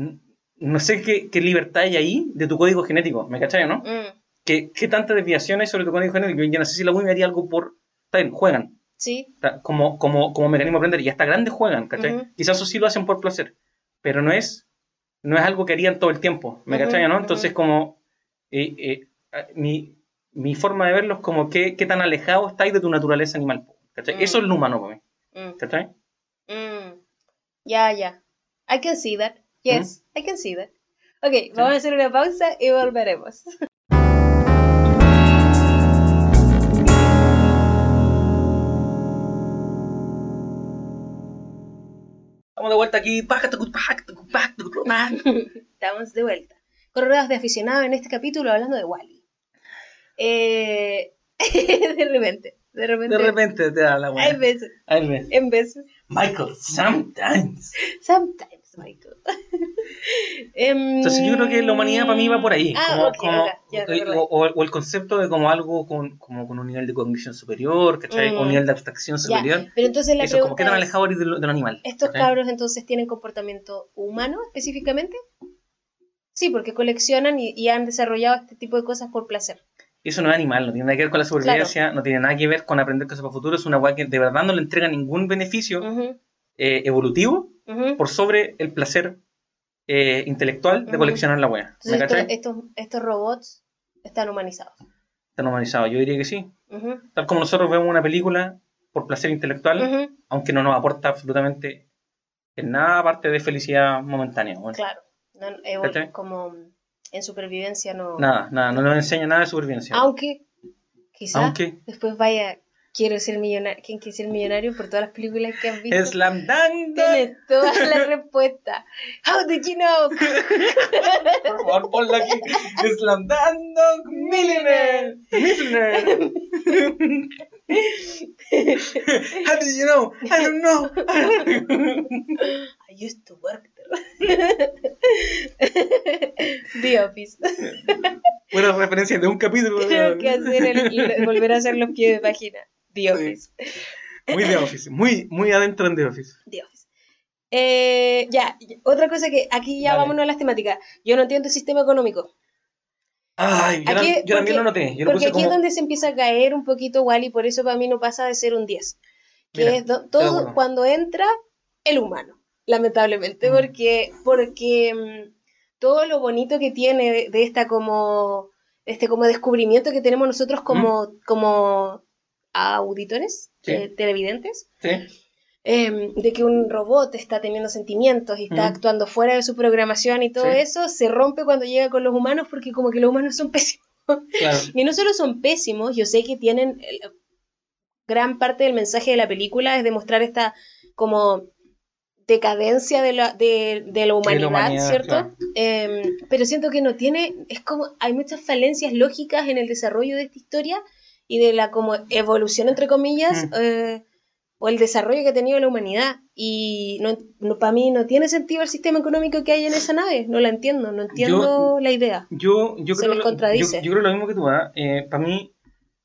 no sé qué, qué libertad hay ahí de tu código genético, ¿me cachai, no? mm, ¿Qué, qué tanta desviación hay sobre tu código genético? Yo no sé si la UI haría algo por, está bien, juegan, Sí, está- como, como, como mecanismo de aprender, y hasta grandes juegan, ¿cachai? Ujú. Quizás eso sí lo hacen por placer, pero no es, no es algo que harían todo el tiempo, ¿me Ujú, cachai, no? Entonces como, eh, eh, ah, mi, mi forma de verlo es como qué, qué tan alejado estáis de tu naturaleza animal, ¿cachai? Mm. Eso es lo humano para mí, mm, ¿cachai? mm. ya, ya. I can see that. Yes, I can see that. Ok, vamos a hacer una pausa y volveremos. Estamos de vuelta aquí, Estamos de vuelta. Con ruedas de aficionado en este capítulo hablando de Wally. Eh, de repente, de repente. de repente te da la Hay buena. veces, Hay veces. en veces. Michael, sometimes. Sometimes, Michael. Em, Entonces yo creo que la humanidad para mí va por ahí. Ah, como, como- ya, o, o- o el concepto de como algo con, como con un nivel de cognición superior, ¿cachai? Mm. Un nivel de abstracción Ya, superior. Pero entonces la Eso, como qué tan alejado de lo, de lo animal. ¿estos ¿cachai? cabros entonces tienen comportamiento humano específicamente? Sí, porque coleccionan y, y han desarrollado este tipo de cosas por placer. Eso no es animal, no tiene nada que ver con la supervivencia, no tiene nada que ver con aprender cosas para el futuro. Es una weá que de verdad no le entrega ningún beneficio eh, evolutivo por sobre el placer eh, intelectual de coleccionar la weá. Estos, estos robots están humanizados. Está normalizado. Yo diría que sí. Tal como nosotros vemos una película por placer intelectual, aunque no nos aporta absolutamente en nada aparte de felicidad momentánea. Claro. No, como en supervivencia no. Nada, nada, no nos enseña nada de supervivencia. Aunque, quizás Aunque después vaya, quiero ser millonario. ¿Quién quiere ser millonario por todas las películas que has visto? Slam Dunk. Tienes todas las respuestas. How did you know? Por favor, ponla aquí. Slam Dunk Millionaire. Millionaire. How did you know? I don't know. I used to work there. The Office. Buena referencia de un capítulo. Tengo que hacer el, volver a hacer los pies de página. The Office. Muy de Office. Muy, muy adentro en The Office. The Office. Eh, ya, otra cosa que aquí ya Dale. vámonos a las temáticas. Yo no entiendo el sistema económico. Ay, yo, Aquí- yo también porque- lo noté. Yo lo Porque aquí es donde se empieza a caer un poquito Wally, por eso para mí no pasa de ser un 10. Que Mira, es do- todo cuando entra el humano, lamentablemente, Mm. porque, porque mm, todo lo bonito que tiene de, de esta como este como descubrimiento que tenemos nosotros como, como auditores, Sí. eh, televidentes, Sí. Em, de que un robot está teniendo sentimientos y está Ujú. actuando fuera de su programación y todo Sí. eso, se rompe cuando llega con los humanos porque como que los humanos son pésimos. Claro. Y no solo son pésimos, yo sé que tienen gran parte del mensaje de la película es demostrar esta como decadencia de la, de, de la humanidad, humanidad, ¿cierto? claro. Em, pero siento que no tiene, es como, hay muchas falencias lógicas en el desarrollo de esta historia y de la como evolución, entre comillas, Mm. eh, o el desarrollo que ha tenido la humanidad. Y no, para mí no tiene sentido el sistema económico que hay en esa nave, no la entiendo, no entiendo la idea. Yo, yo, Se creo les lo- contradice. yo, yo creo lo mismo que tú. ¿ah? Eh, para mí,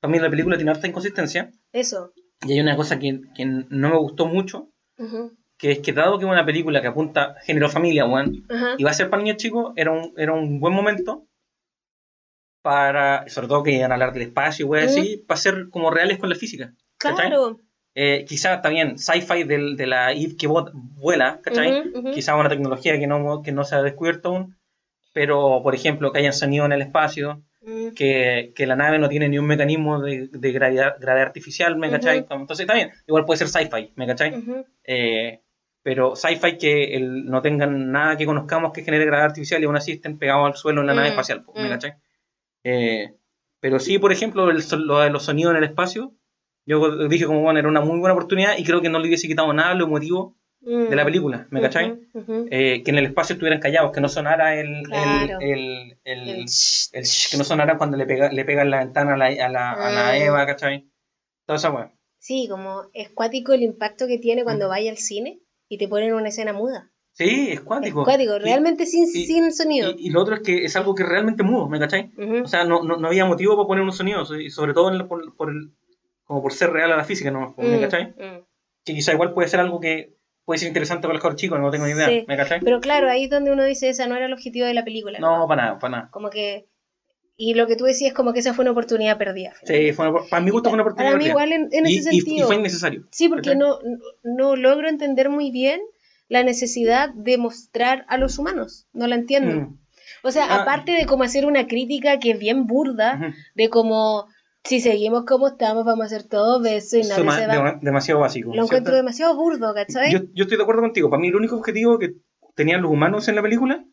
para mí la película tiene harta inconsistencia. Eso. Y hay una cosa que, que no me gustó mucho, que es que dado que es una película que apunta género familia, weón, Ajá. y va a ser para niños chicos, era un, era un buen momento para, sobre todo que iban a hablar del espacio y weón, Mm. así, para ser como reales con la física. ¿cachai? Eh, quizás también sci-fi de la Eve que vuela, ¿cachai? Ujú, ujú. Quizás una tecnología que no, que no se ha descubierto aún, pero por ejemplo que hayan sonido en el espacio, Mm, que, que la nave no tiene ni un mecanismo de, de gravedad, gravedad artificial, ¿me cachai? Entonces también, igual puede ser sci-fi, ¿me cachai? Eh, pero sci-fi que el- no tengan nada que conozcamos que genere gravedad artificial y aún así estén pegados al suelo en la nave Mm, espacial, ¿me mm. cachai? Eh, pero sí, por ejemplo, el lo de los sonidos en el espacio, yo dije como, bueno, era una muy buena oportunidad y creo que no le hubiese quitado nada lo emotivo de la Mm. película, ¿me. Eh, que en el espacio estuvieran callados, que no sonara el, Claro. el, el, el- El sh- el sh- que no sonara cuando le, pega, le pegan la ventana a la, a la, a la Mm. Eva, ¿cachai? Toda esa weá. Sí, como es cuático el impacto que tiene cuando Mm. vaya al cine y te ponen una escena muda. Sí, es Es cuático. cuático, Y- realmente sin, y- sin sonido. Y, y lo otro es que es algo que es realmente mudo, ¿me cachai? O sea, no, no, no había motivo para poner un sonido, sobre todo en la- por, por el, como por ser real a la física, ¿no? ¿Me Mm, cachai? mm. Que quizá igual puede ser algo que puede ser interesante para el mejor chico, no tengo ni idea, Sí. ¿me cachai? Pero claro, ahí es donde uno dice, esa no era el objetivo de la película. No, para nada, para nada. Como que... Y lo que tú decías como que esa fue una oportunidad perdida. Sí, fue una- para mi gusto fue una oportunidad. Para mí perdida. igual en, en y, ese y- y sentido. fue innecesario. Sí, porque ¿Cachai? no, no logro entender muy bien la necesidad de mostrar a los humanos. No la entiendo. Mm. O sea, Ah. aparte de como hacer una crítica que es bien burda, de como si seguimos como estamos, vamos a hacer todo beso y ma- se va. dema- demasiado básico. Lo ¿cierto? encuentro demasiado burdo, ¿cachai? yo, yo estoy de acuerdo contigo. Para mí el único objetivo que tenían los humanos en la película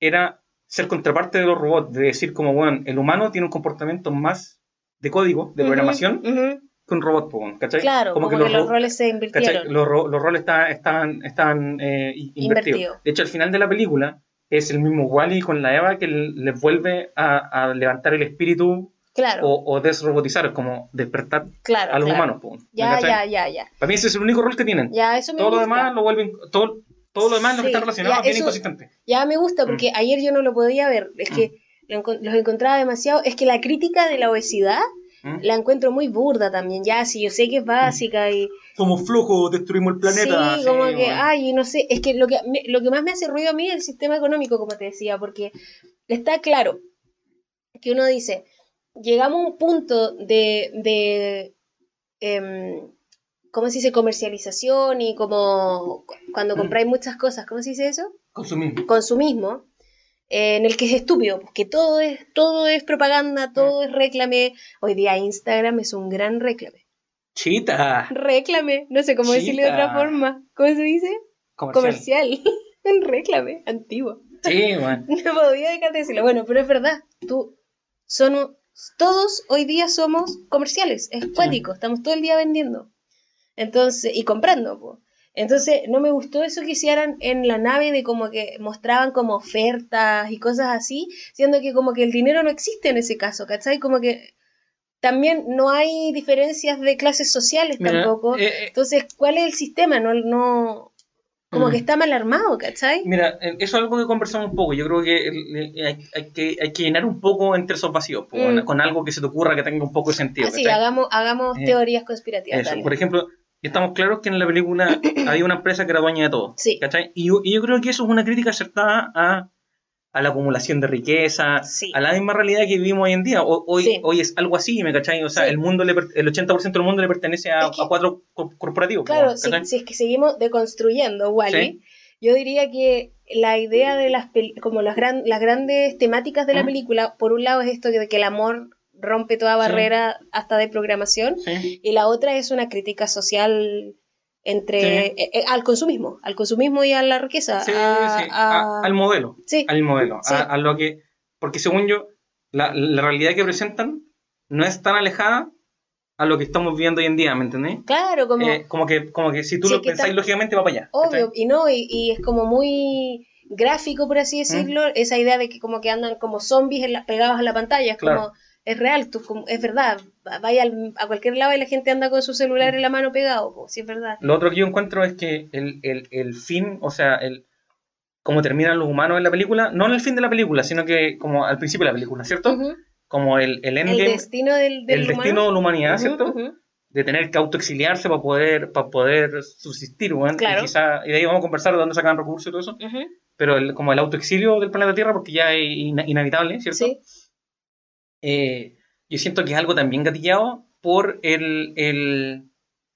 era ser contraparte de los robots, de decir como, bueno, el humano tiene un comportamiento más de código, de programación, ujú. que un robot, ¿cachai? Claro, como, que, los, ro- roles se invirtieron. Los, ro- los roles estaban, estaban, estaban eh, invertidos. Invertido. De hecho, al final de la película es el mismo Wally con la Eva que les vuelve a, a levantar el espíritu Claro, o, o desrobotizar, como despertar claro. a los claro. humanos. po, ¿me Ya, ya, ya, ya. Para mí ese es el único rol que tienen. Ya, eso me todo lo demás lo vuelven todo, todo lo demás lo que Sí, está relacionado ya, es bien inconsistente Ya me gusta Mm. porque ayer yo no lo podía ver. Es que lo encon- los encontraba demasiado. Es que la crítica de la obesidad ¿Mm? la encuentro muy burda también. Ya, si yo sé que es básica y. somos flojos destruimos el planeta sí, como que, bueno. ay, no sé. Es que lo que, lo que más me hace ruido a mí es el sistema económico, como te decía, porque está claro que uno dice. Llegamos a un punto de, de em, ¿cómo se dice? Comercialización y como cu- cuando compráis muchas cosas, ¿cómo se dice eso? Consumismo. Consumismo, eh, en el que es estúpido, porque todo es, todo es propaganda, todo es réclame. Hoy día Instagram es un gran réclame. Chita. Réclame, no sé cómo decirle de otra forma. ¿Cómo se dice? Comercial. Comercial. un réclame, antiguo. Sí, man. No podía dejar de decirlo. Bueno, pero es verdad. Tú, son, todos hoy día somos comerciales, es cuático, estamos todo el día vendiendo. Entonces, y comprando, po. Entonces, no me gustó eso que hicieran en la nave de como que mostraban como ofertas y cosas así, siendo que como que el dinero no existe en ese caso, ¿cachai? Como que también no hay diferencias de clases sociales Mira, tampoco. eh, eh, Entonces, ¿cuál es el sistema? No, no, como Mm. que está mal armado, ¿cachai? Mira, eh, eso es algo que conversamos un poco. Yo creo que eh, hay, hay que hay que llenar un poco entre esos vacíos, Mm. con algo que se te ocurra que tenga un poco de sentido. Así, ¿cachai? hagamos, hagamos Eh, teorías conspirativas. Eso. Por ejemplo, estamos claros que en la película había una empresa que era dueña de todo. Sí. ¿cachai? Y, yo, y yo creo que eso es una crítica acertada a, a la acumulación de riqueza, Sí. a la misma realidad que vivimos hoy en día. O- Hoy, Sí. hoy es algo así, ¿me cachai? O sea, Sí. el mundo le el 80% del mundo le pertenece a, Es que- a cuatro co- corporativos. po, Claro, si, es que seguimos deconstruyendo Wally, yo diría que la idea de las como las, gran- las grandes temáticas de la película, por un lado es esto de que el amor rompe toda barrera hasta de programación, y la otra es una crítica social entre Sí. eh, eh, al consumismo, al consumismo y a la riqueza. Sí, a- sí, a- al modelo. Al modelo. A, a lo que. Porque según yo, la, la realidad que presentan no es tan alejada a lo que estamos viendo hoy en día, ¿me entendés? Claro, como Eh, como, que, como que si tú lo pensáis está- lógicamente va para allá. Obvio, y no, y, y es como muy gráfico, por así decirlo, esa idea de que como que andan como zombies en la- pegados a la pantalla, es Claro. como, es real, tú, como- es verdad, va- vaya al- a cualquier lado y la gente anda con su celular en la mano pegado, pues, sí es verdad. Lo otro que yo encuentro es que el, el, el fin, o sea, el cómo terminan los humanos en la película, no en el fin de la película, sino que como al principio de la película, ¿cierto? Como el, el El destino del, del el humano. destino de la humanidad, ¿cierto? de tener que autoexiliarse para poder, para poder subsistir, weón. Claro. Y, quizá, y de ahí vamos a conversar de dónde sacan recursos y todo eso. Pero el- como el autoexilio del planeta Tierra, porque ya es ina- inevitable, ¿cierto? Sí, Eh, yo siento que es algo también gatillado por el, el,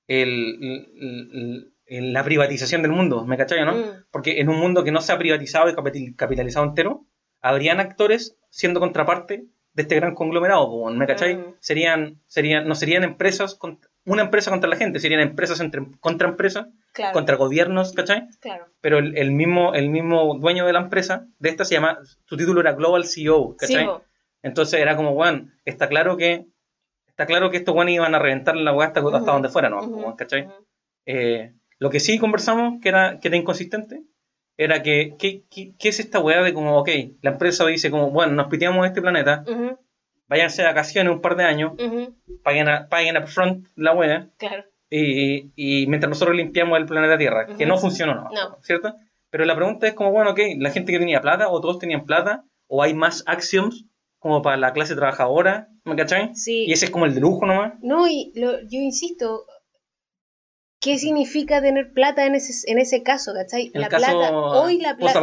el- el- el- el- la privatización del mundo, ¿me cachai, no? Mm. Porque en un mundo que no se ha privatizado y capital- capitalizado entero, habrían actores siendo contraparte de este gran conglomerado, ¿me cachai? Mm. Serían, serían, no serían empresas, con- una empresa contra la gente, serían empresas entre, contra empresas, claro, contra gobiernos, ¿cachai? claro. Pero el, el mismo, el mismo dueño de la empresa, de esta se llama, su título era Global CEO, ¿cachai? Entonces era como, weón, está claro que está claro que estos weones iban a reventar la weá hasta, hasta Ujú, donde fuera, ¿no? ujú, Weón, ¿cachai? Eh, lo que sí conversamos, que era, que era inconsistente, era que, ¿qué, qué, qué es esta weá de como, ok, la empresa dice como, bueno, nos piteamos este planeta, Ujú, váyanse de vacaciones un par de años, ujú, paguen, a, paguen upfront la weá, Claro. y, y mientras nosotros limpiamos el planeta Tierra, que Ujú. no funcionó, ¿no? No. ¿Cierto? Pero la pregunta es como, bueno, ok, la gente que tenía plata, o todos tenían plata, o hay más actions como para la clase trabajadora, ¿me cachai? Sí. Y ese es como el de lujo nomás. No, y lo- yo insisto, ¿qué significa tener plata en ese, en ese caso, cachai? El la caso plata, hoy la plata,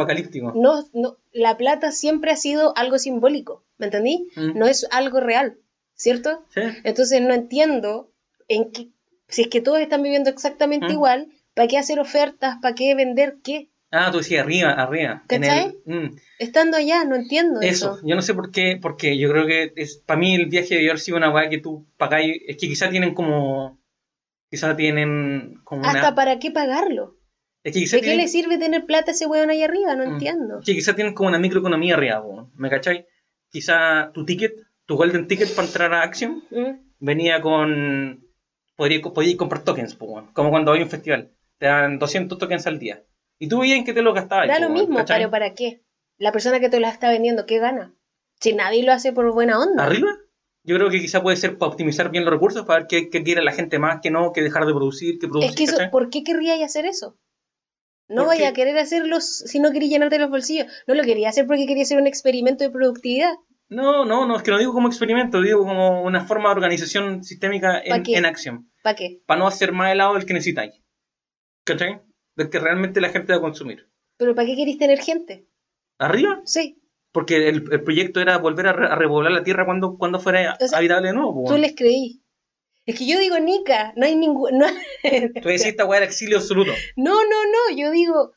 no, no, la plata siempre ha sido algo simbólico, ¿me entendí? Mm. No es algo real, ¿cierto? Sí. Entonces no entiendo en qué, si es que todos están viviendo exactamente Mm. igual, ¿para qué hacer ofertas? ¿Para qué vender qué? Ah, tú decías arriba, arriba. En ¿Cachai? el- mm, Estando allá, no entiendo eso. eso. yo no sé por qué, porque yo creo que es para mí el viaje debió haber sido una weá que tú pagáis, es que quizá tienen como, quizá tienen como una... ¿Hasta para qué pagarlo? es que quizá ¿De qué tienen- le sirve tener plata a ese weón ahí arriba? No Mm. entiendo. que quizá tienen como una microeconomía arriba, po, ¿me cachai? Quizá tu ticket, tu golden ticket para entrar a Action Mm. venía con... Podrías podías comprar tokens, weón, como cuando hay un festival. Te dan 200 tokens al día. Y tú veías en qué te lo gastabas. Da lo mismo, ¿cachai? pero ¿para qué? La persona que te lo está vendiendo, ¿qué gana? Si nadie lo hace por buena onda. ¿Arriba? Yo creo que quizá puede ser para optimizar bien los recursos, para ver qué, qué quiere la gente más, que no, que dejar de producir, que producir. Es que eso, ¿cachai? ¿por qué querríais hacer eso? No ¿Por vaya qué? a querer hacerlo si no quería llenarte los bolsillos. No lo quería hacer porque quería hacer un experimento de productividad. No, no, no, es que no digo como experimento, digo como una forma de organización sistémica ¿Pa en, acción. ¿Para qué? Para no hacer más helado del que necesitáis. ¿Cachai? Del que realmente la gente va a consumir. ¿Pero para qué queréis tener gente? ¿Arriba? Sí. porque el, el proyecto era volver a, re- a repoblar la Tierra cuando, cuando fuera O sea, habitable de nuevo. Tú les creí. Es que yo digo, Nika, no hay ningún. No, Tú decís esta weá era exilio absoluto. no, no, no, yo digo,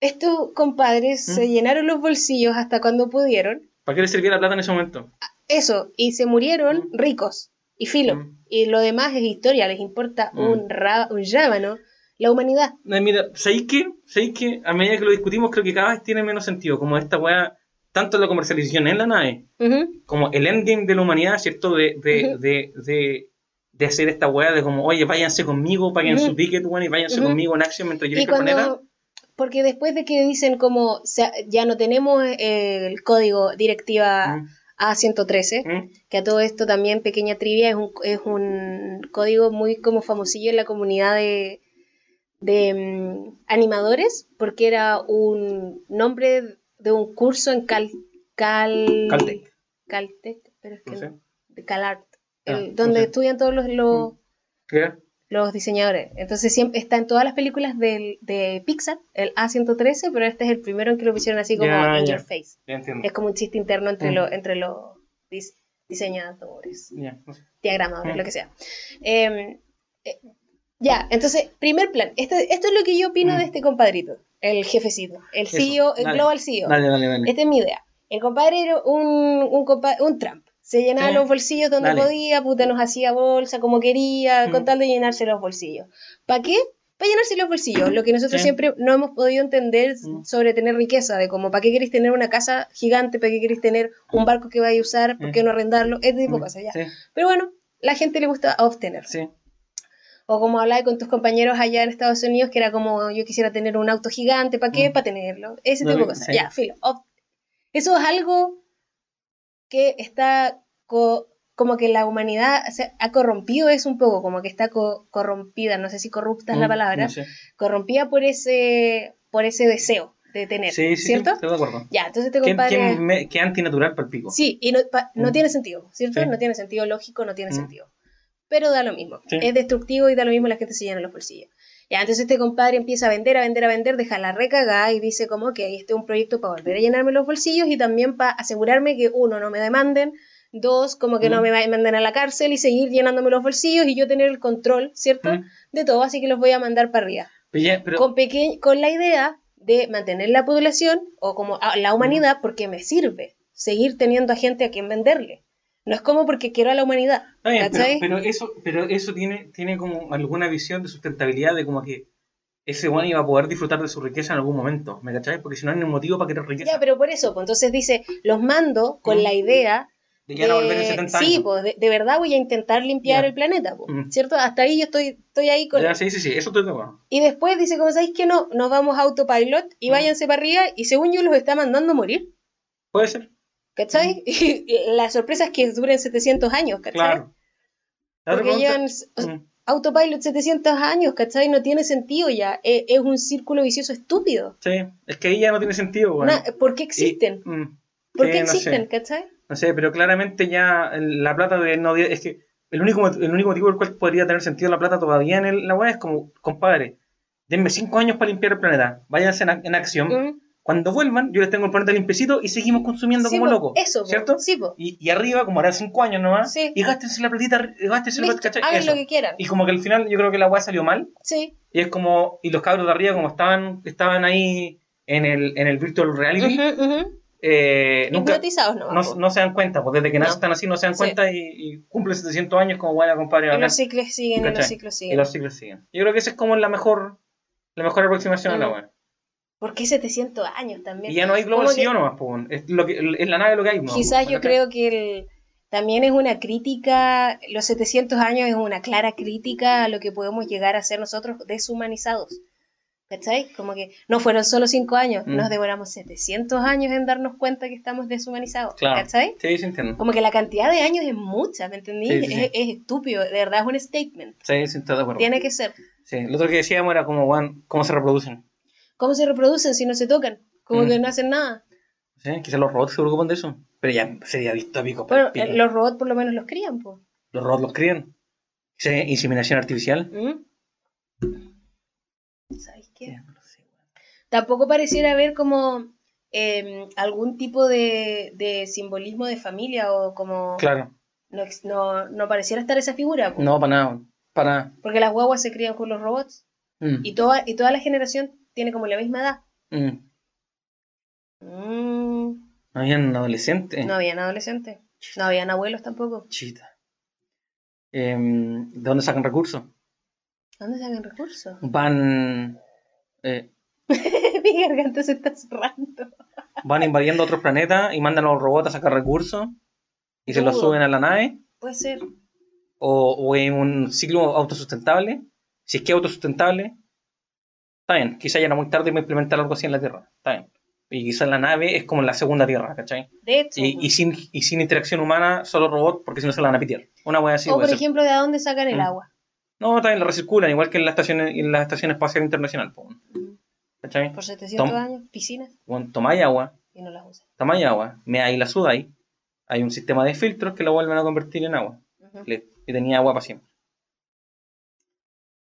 estos compadres ¿Mm? se llenaron los bolsillos hasta cuando pudieron. ¿Para qué les servía la plata en ese momento? Eso, y se murieron Mm. ricos y filo. Mm. Y lo demás es historia, les importa un, ra- un rábano la humanidad. Mira, ¿sabéis qué? ¿Sabéis qué? A medida que lo discutimos, creo que cada vez tiene menos sentido. Como esta weá, tanto la comercialización en la nave, como el endgame de la humanidad, ¿cierto? De, de, de, de, de hacer esta weá de como, oye, váyanse conmigo, paguen Ujú. su ticket, weón, y váyanse conmigo en acción mientras yo el planeta. porque después de que dicen como "Se- ya no tenemos eh, el código directiva Mm, A113, mm, que a todo esto también, pequeña trivia, es un, es un código muy como famosillo en la comunidad de, de mm, animadores, porque era un nombre de un curso en Cal... Cal Caltech. Caltech, pero es que No sé. de CalArt, Ah, el- no donde sé. estudian todos los, los, ¿Qué? los diseñadores. Entonces siempre está en todas las películas del- de Pixar, el A113, pero este es el primero en que lo pusieron así como Ya, in ya. your face. Ya. Es como un chiste interno entre, Mm. los entre los dis- diseñadores, Ya, no sé. diagramadores, Mm. lo que sea. Eh, eh, ya, entonces, primer plan. Este- esto es lo que yo opino Mm. de este compadrito, el jefecito, el Eso, CEO, el dale. Global CEO. Dale, dale, dale. Esta es mi idea. El compadre era un, un, compa- un Trump. Se llenaba Sí. los bolsillos donde podía, puta, nos hacía bolsa como quería, con Mm. tal de llenarse los bolsillos. ¿Para qué? Para llenarse los bolsillos. Lo que nosotros Sí. siempre no hemos podido entender Mm. sobre tener riqueza, de como, ¿para qué queréis tener una casa gigante? ¿Para qué queréis tener un barco que vais a usar? ¿Por Mm. qué no arrendarlo? Este tipo de Mm, cosas, ya. Sí, Pero bueno, la gente le gusta obtener. sí. O como hablaba con tus compañeros allá en Estados Unidos, que era como yo quisiera tener un auto gigante, ¿para qué? Mm. Para tenerlo. Ese tipo de cosas. sí. Ya, filo. Eso es algo que está co- como que la humanidad se ha corrompido, es un poco como que está co- corrompida, no sé si corrupta es la Mm, palabra, no sé. corrompida por ese, por ese deseo de tener, Sí, sí, ¿cierto? sí, estoy de acuerdo. Ya, entonces ¿Qué, compadre... qué, antinatural para el pico? Sí, y no, pa- no Mm. tiene sentido, ¿cierto? No tiene sentido lógico, no tiene Mm. sentido. Pero da lo mismo. Sí. Es destructivo y da lo mismo la gente se llena los bolsillos. Ya, entonces este compadre empieza a vender, a vender, a vender, deja la recagada y dice como que este es un proyecto para volver a llenarme los bolsillos y también para asegurarme que uno, no me demanden, dos, como que no me manden a la cárcel y seguir llenándome los bolsillos y yo tener el control, ¿cierto? Mm. De todo, así que los voy a mandar para arriba Pero ya- pero- con, peque- con la idea de mantener la población o como a la humanidad porque me sirve seguir teniendo a gente a quien venderle. No es como porque quiero a la humanidad. Bien, pero, pero eso, pero eso tiene, tiene como alguna visión de sustentabilidad de como que ese one iba a poder disfrutar de su riqueza en algún momento, ¿me cachai? Porque si no hay un motivo para querer riqueza. Ya, pero por eso, pues, entonces dice, los mando con Mm. la idea de que van a volver en de- 70 sí, años. pues de, de verdad voy a intentar limpiar Ya. el planeta, pues, Mm. ¿cierto? Hasta ahí yo estoy, estoy ahí con... Ya, sí, sí, sí, eso estoy de acuerdo. Y después dice, como sabéis que no, nos vamos a autopilot y Mm. váyanse para arriba y según yo los está mandando a morir, Puede ser, ¿cachai? Y la sorpresa es que duren 700 años, ¿cachai? claro. Porque llevan Mm. autopilot 700 años, ¿cachai? No tiene sentido ya. E- Es, un círculo vicioso estúpido. Sí, es que ahí ya no tiene sentido, bueno. ¿Por qué existen? Y- mm, ¿Por qué no sé. existen, cachai? No sé, pero claramente ya la plata de no es que el único el único motivo por el cual podría tener sentido la plata todavía en el- la web es como, compadre, denme cinco años para limpiar el planeta, váyanse en, en acción. Cuando vuelvan, yo les tengo el planeta limpiecito y seguimos consumiendo Sí, como po, locos. Eso, po, ¿cierto? Sí, po. Y, y arriba, como harán cinco años nomás, Sí. y gástense la platita, gástense la Listo, plata, ¿cachai? hagan lo que quieran. Y como que al final yo creo que la weá salió mal. Sí. Y es como, y los cabros de arriba, como estaban, estaban ahí en el, en el virtual reality, Ujú, ujú. eh, nunca, Hipnotizados no. no, no se dan cuenta, pues desde que No. nacen así no se dan Sí. cuenta y, y cumplen 700 años como buena compadre. Y los ciclos siguen, y los ciclos Y siguen. los ciclos siguen. Yo creo que esa es como la mejor, la mejor aproximación a la Mm. ¿Por qué 700 años también? Y ya no hay global Como que- nomás, pues, es, lo que, es la nave lo que hay. ¿no? Quizás yo creo que el- también es una crítica, los 700 años es una clara crítica a lo que podemos llegar a ser nosotros deshumanizados. ¿Cachai? Como que no fueron solo 5 años, Mm. nos demoramos 700 años en darnos cuenta que estamos deshumanizados. Claro. ¿Cachai? Sí, sí entiendo. Como que la cantidad de años es mucha, ¿me entendí? Sí, sí, sí. Es, es estúpido, de verdad es un statement. Sí, sí, estoy de acuerdo. Tiene que ser. Sí, lo otro que decíamos era como, cómo se reproducen. ¿Cómo se reproducen si no se tocan? Como Mm. que no hacen nada. Sí, quizás los robots se preocupan de eso. Pero ya sería distópico. Bueno, eh, los robots por lo menos los crían, pues. Los robots los crían. Sí, inseminación artificial. ¿Mm? ¿Sabes qué? No sé. Tampoco pareciera haber como em, algún tipo de, de simbolismo de familia o como Claro. no, no, no pareciera estar esa figura. po. No, para nada. Para nada. Porque las guaguas se crían con los robots Mm, y toda, y toda la generación tiene como la misma edad. mm. Mm, No habían adolescentes. no habían adolescentes, no habían abuelos tampoco. Chita. Em, ¿De dónde sacan recursos? ¿Dónde sacan recursos? Van. eh, Mi garganta se está cerrando. van invadiendo otros planetas y mandan a los robots a sacar recursos y se los suben a la nave. Puede ser. O, o en un ciclo autosustentable. Si es que es autosustentable, está bien. Quizá ya era muy tarde para implementar algo así en la Tierra. Está bien. Y quizá la nave es como la segunda Tierra, ¿cachai? De hecho. Y, y sin, y sin interacción humana, solo robots, porque si no se la van a pitear. Una wea así. o por ser. ejemplo, ¿de dónde sacan el Mm. agua? No, también la recirculan, igual que en la estación, en la estación espacial internacional. po. ¿Cachai? Por 700 Tom- años, piscinas, Bueno, tomáis agua, y no las usan. tomáis agua, me ahí la sudáis. Hay un sistema de filtros que la vuelven a convertir en agua. Ujú. Le- Y tenía agua para siempre.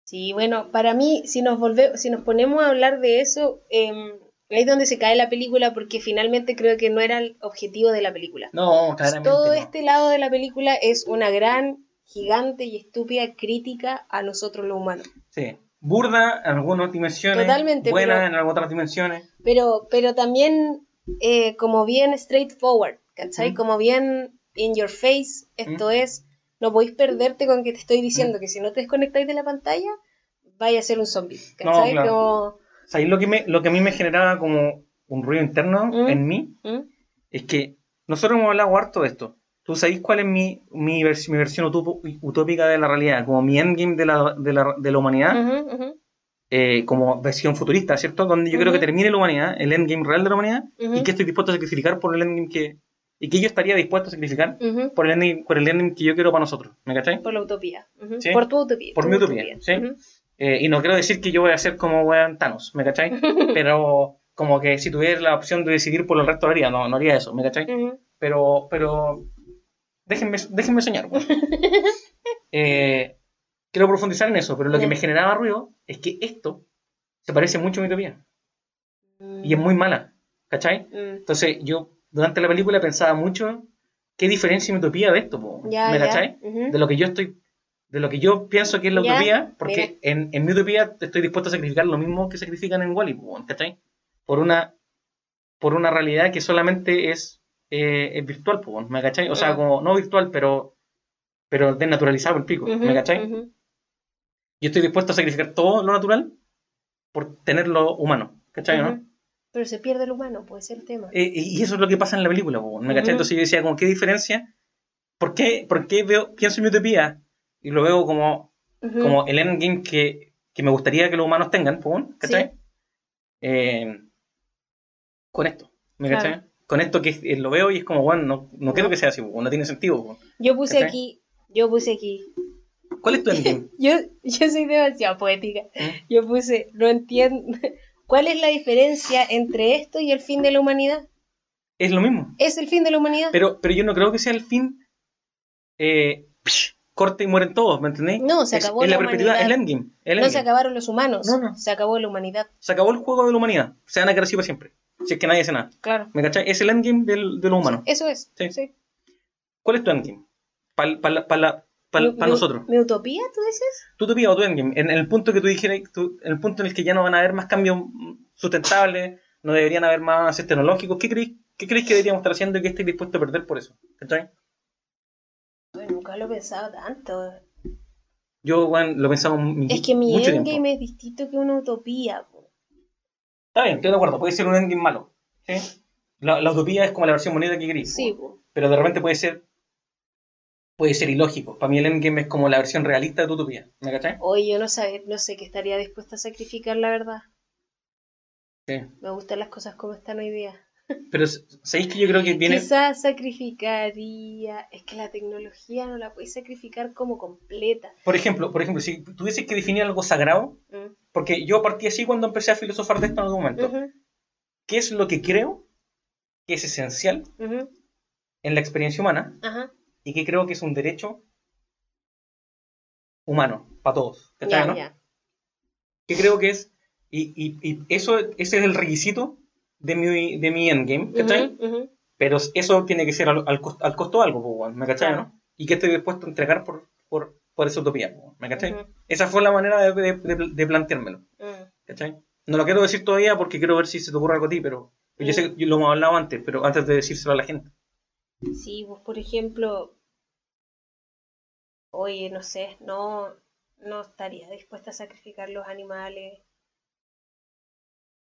Sí, bueno, para mí, si nos volvemos, si nos ponemos a hablar de eso, em, ahí es donde se cae la película, porque finalmente creo que no era el objetivo de la película. No, claramente. Todo no. este lado de la película es una gran, gigante y estúpida crítica a nosotros los humanos. Sí. Burda en algunas dimensiones. Totalmente, Buena pero- en algunas otras dimensiones. Pero, pero también eh, como bien straightforward, ¿cachai? Mm. Como bien in your face, esto es, no podéis perderte con que te estoy Mm. diciendo que si no te desconectáis de la pantalla, vaya a ser un zombie, ¿cachai? claro. Como, y lo que, me, lo que a mí me generaba como un ruido interno Mm. en mí ¿Mm? es que nosotros hemos hablado harto de esto. ¿Tú sabéis cuál es mi, mi, vers- mi versión utópica de la realidad? Como mi endgame de la, de la, de la humanidad. Ujú, ujú, eh, como versión futurista, ¿cierto? Donde yo creo que termine la humanidad, el endgame real de la humanidad, y que estoy dispuesto a sacrificar por el endgame que. Y que yo estaría dispuesto a sacrificar ujú. por el endgame, por el endgame que yo quiero para nosotros. ¿Me cachai? Por la utopía. ujú. Sí. Por tu utopía. Por tu mi utopía, ¿sí? Ujú. Eh, y no quiero decir que yo voy a ser como weón Thanos, ¿me cachai? Pero como que si tuviera la opción de decidir por el resto haría, no, no haría eso, ¿me cachai? Pero, pero déjenme, déjenme soñar. weón. Eh, quiero profundizar en eso, pero lo que me generaba ruido es que esto se parece mucho a mi utopía. Y es muy mala, ¿cachai? Mm. Entonces yo durante la película pensaba mucho qué diferencia mi utopía de esto, po, ¿me cachai? De lo que yo estoy, de lo que yo pienso que es la utopía, porque en, en mi utopía estoy dispuesto a sacrificar lo mismo que sacrifican en Wally, po, ¿cachai? Por una, por una realidad que solamente es, eh, es virtual, po, ¿me cachai? O sea, como no virtual, pero, pero desnaturalizado el pico, ¿me cachai? Yo estoy dispuesto a sacrificar todo lo natural por tenerlo humano, ¿cachai? no? Pero se pierde el humano, puede ser el tema. Eh, y eso es lo que pasa en la película, ¿me Ujú. cachai? Entonces yo decía, como, ¿qué diferencia? ¿Por qué, por qué veo, pienso en mi utopía y lo veo como, Ujú. como el endgame que, que me gustaría que los humanos tengan, ¿cachai? Sí. Eh, con esto, ¿me Claro. cachai? Con esto que eh, lo veo y es como, bueno, no, no quiero No. que sea así, no tiene sentido. po. Yo puse ¿Cachai? aquí, yo puse aquí. ¿Cuál es tu endgame? Yo, yo soy demasiado poética. ¿Mm? Yo puse, no entiendo. ¿Cuál es la diferencia entre esto y el fin de la humanidad? Es lo mismo. ¿Es el fin de la humanidad? Pero, pero yo no creo que sea el fin eh, psh, corte y mueren todos, ¿me entendéis? No, se acabó es la la perpetuidad, es el endgame. el no se acabaron los humanos, No, no. se acabó la humanidad. Se acabó el juego de la humanidad. Se van a quedar así para siempre. Si es que nadie hace nada. Claro. ¿Me cachai? Es el endgame del, de lo humano. Eso es. Sí. sí. ¿Cuál es tu endgame? Para pa, pa- Mi- pa mi- nosotros. ¿Mi utopía, tú dices? ¿Tu utopía o tu endgame? En, en el punto que tú dijeras, tú- en el punto en el que ya no van a haber más cambios sustentables, no deberían haber más avances tecnológicos, ¿qué crees, qué crees que deberíamos estar haciendo y que estés dispuesto a perder por eso? ¿Cachai? Ay, nunca lo he pensado tanto. Yo, bueno, lo pensamos mu- Es que mi mucho endgame tiempo. es distinto que una utopía. po. Está bien, estoy de acuerdo, puede ser un endgame malo. ¿sí? La, la utopía es como la versión bonita que querís. Sí, po. pero de repente puede ser puede ser ilógico. Para mí el endgame es como la versión realista de tu utopía. ¿Me cachai? Oye, yo no, sabe, no sé qué estaría dispuesta a sacrificar, la verdad. Sí. Me gustan las cosas como están hoy día. Pero ¿sabéis que yo creo que viene... Quizás sacrificaría. Es que la tecnología no la puedes sacrificar como completa. Por ejemplo, por ejemplo, si tuvieses que definir algo sagrado, Mm. porque yo partí así cuando empecé a filosofar de esto en algún momento. ¿Qué es lo que creo que es esencial en la experiencia humana Ajá. Y que creo que es un derecho humano para todos? ¿Cachai, Ya, no? ya. que creo que es, y, y- y eso, ese es el requisito de mi, de mi endgame, ¿cachai? Ujú, ujú. Pero eso tiene que ser al, al, costo, al costo de algo, ¿me cachai, Claro. no? Y que estoy dispuesto a entregar por, por, por esa utopía, ¿me cachai? Ujú. Esa fue la manera de, de, de- de planteármelo, Mm. ¿cachai? No lo quiero decir todavía porque quiero ver si se te ocurre algo a ti, pero yo sé que lo hemos hablado antes, pero antes de decírselo a la gente. Sí, pues por ejemplo, oye, no sé, no, no estaría dispuesta a sacrificar los animales,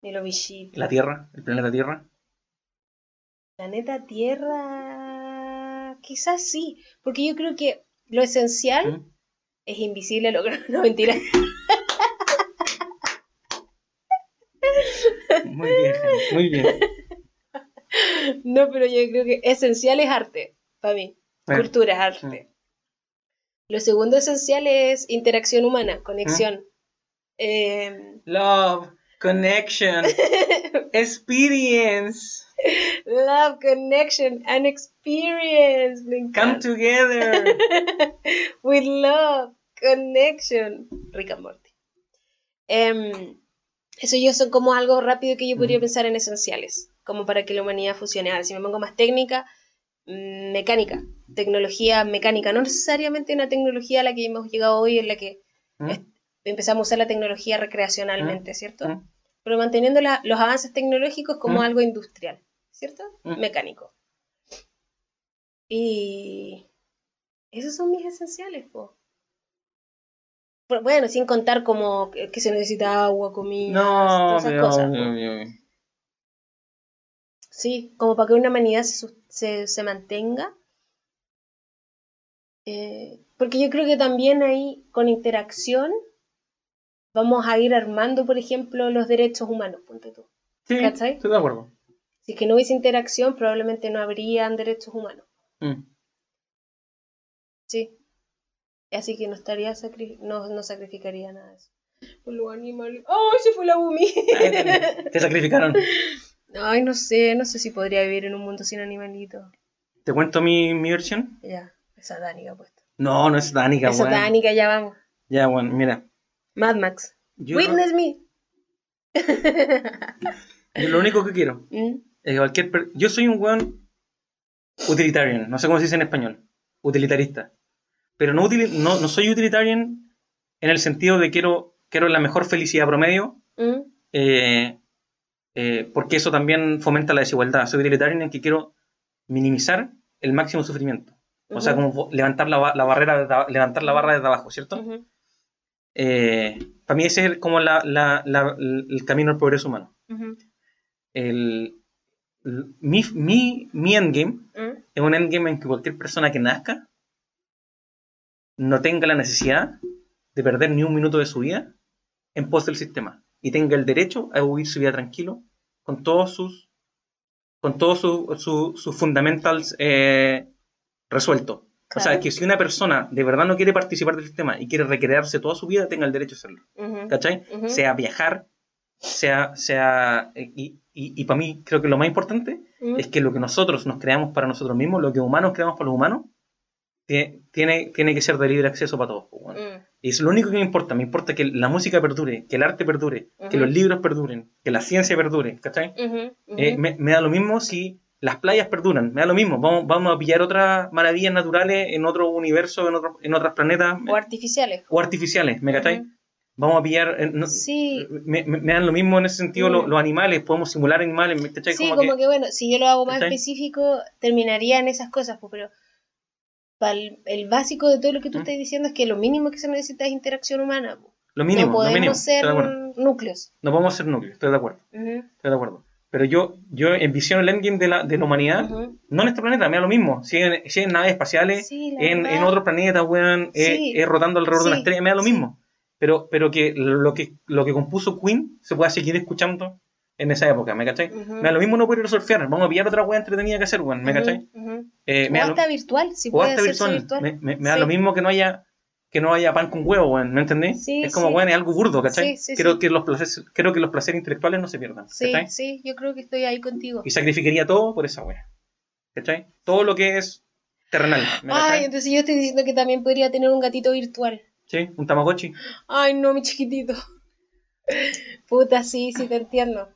ni los bichitos. La Tierra, el planeta Tierra. Planeta Tierra, quizás sí, porque yo creo que lo esencial ¿Mm? es invisible, lo que no mentira. Muy bien, muy bien. No, pero yo creo que esencial es arte, para mí. Cultura es arte. Lo segundo esencial es interacción humana, conexión. Eh, Love, connection, experience, love, connection, and experience. Me come together. With love, connection. Rick and Morty. Em, eso yo son como algo rápido que yo podría Mm. pensar en esenciales, como para que la humanidad funcione. Ahora, si me pongo más técnica, mm, mecánica, tecnología mecánica, no necesariamente una tecnología a la que hemos llegado hoy en la que ¿Mm? Empezamos a usar la tecnología recreacionalmente, ¿cierto? ¿Mm? Pero manteniendo la- los avances tecnológicos como algo industrial, ¿cierto? Mecánico. Y esos son mis esenciales, po. Bueno, sin contar como que, se necesita agua, comida, No, todas esas cosas. po. Sí, como para que una humanidad se, se, se mantenga. Eh, porque yo creo que también ahí, con interacción, vamos a ir armando, por ejemplo, los derechos humanos, ponte tú. Sí, ¿Cachai? estoy de acuerdo. Si es que no hubiese interacción, probablemente no habrían derechos humanos. Mm. Sí. Así que no estaría sacri- no, no sacrificaría nada de eso. Los animales. ¡Ay, se fue la Bumi! Te sacrificaron. Ay, no sé, no sé si podría vivir en un mundo sin animalitos. ¿Te cuento mi, mi versión? Ya, es satánica puesto. No, no es satánica, Es weón. satánica, ya vamos. Ya, bueno, mira. Mad Max. Yo, Witness me. yo lo único que quiero Mm, es que cualquier. per- Yo soy un weón utilitarian, no sé cómo se dice en español. Utilitarista. Pero no, utili- no, no soy utilitarian en el sentido de quiero, quiero la mejor felicidad promedio, mm, eh, eh, porque eso también fomenta la desigualdad. Soy utilitarian en que quiero minimizar el máximo sufrimiento. O sea, como levantar la, la barrera, a- levantar la barra desde abajo, ¿cierto? Eh, para mí ese es como la, la- la- el camino al progreso humano. ujú, El, el- mi, mi, mi endgame es un endgame en que cualquier persona que nazca no tenga la necesidad de perder ni un minuto de su vida en pos del sistema y tenga el derecho a vivir su vida tranquilo con todos sus con todos sus sus- sus fundamentals eh, resueltos. O sea, que si una persona de verdad no quiere participar del sistema y quiere recrearse toda su vida, tenga el derecho a hacerlo. ujú, ¿Cachai? Sea viajar, sea, sea, eh, y, y, para mí creo que lo más importante es que lo que nosotros nos creamos para nosotros mismos, lo que humanos creamos para los humanos, tiene, tiene que ser de libre acceso para todos. bueno. mm, Y es lo único que me importa. Me importa que la música perdure, que el arte perdure, que Ujú. los libros perduren, que la ciencia perdure. ¿Cachai? ujú, ujú. Eh, me, me da lo mismo si las playas perduran, me da lo mismo. Vamos, vamos a pillar otras maravillas naturales en otro universo, en, otro, en otros planetas O artificiales. o artificiales, ¿me cachai? Vamos a pillar. eh, no- Sí, me, me- me dan lo mismo en ese sentido Mm. lo- los animales, podemos simular animales, ¿me cachai? sí, como, como que, que bueno, si yo lo hago más ¿Cachai? específico, terminaría en esas cosas, pero el, el básico de todo lo que tú ¿Mm? estás diciendo es que lo mínimo que se necesita es interacción humana. lo mínimo, no lo podemos mínimo. ser núcleos. No podemos ser núcleos, estoy de acuerdo, Ujú, estoy de acuerdo. Pero yo, yo envisiono el endgame de la, de la humanidad, ujú. no en este planeta, me da lo mismo. Si en, si en naves espaciales, Sí, en, en otro planeta, weón, eh, Sí. eh, rotando alrededor de una Sí, estrella, me da lo sí. mismo. Pero, pero que lo que lo que compuso Queen se pueda seguir escuchando en esa época, ¿me cachai? Me da lo mismo no poder ir a surfear, vamos a pillar otra weá entretenida que hacer, weón, ¿me cachai? Eh, me o da lo- hasta virtual, si o puede hasta virtual. virtual. Me, me- me da lo mismo que no haya que no haya pan con huevo, weón, ¿me entendés? Sí, es como, sí. weón, es algo burdo, ¿cachai? Sí, sí, creo. Que los placeres, creo que los placeres intelectuales no se pierdan, Sí, ¿cachai? sí, yo creo que estoy ahí contigo. Y sacrificaría todo por esa wea, ¿cachai? Todo lo que es terrenal, ¿me Ay, cachai? entonces yo estoy diciendo que también podría tener un gatito virtual. Sí, un tamagotchi. Ay, no, mi chiquitito. Puta, sí, sí te entiendo.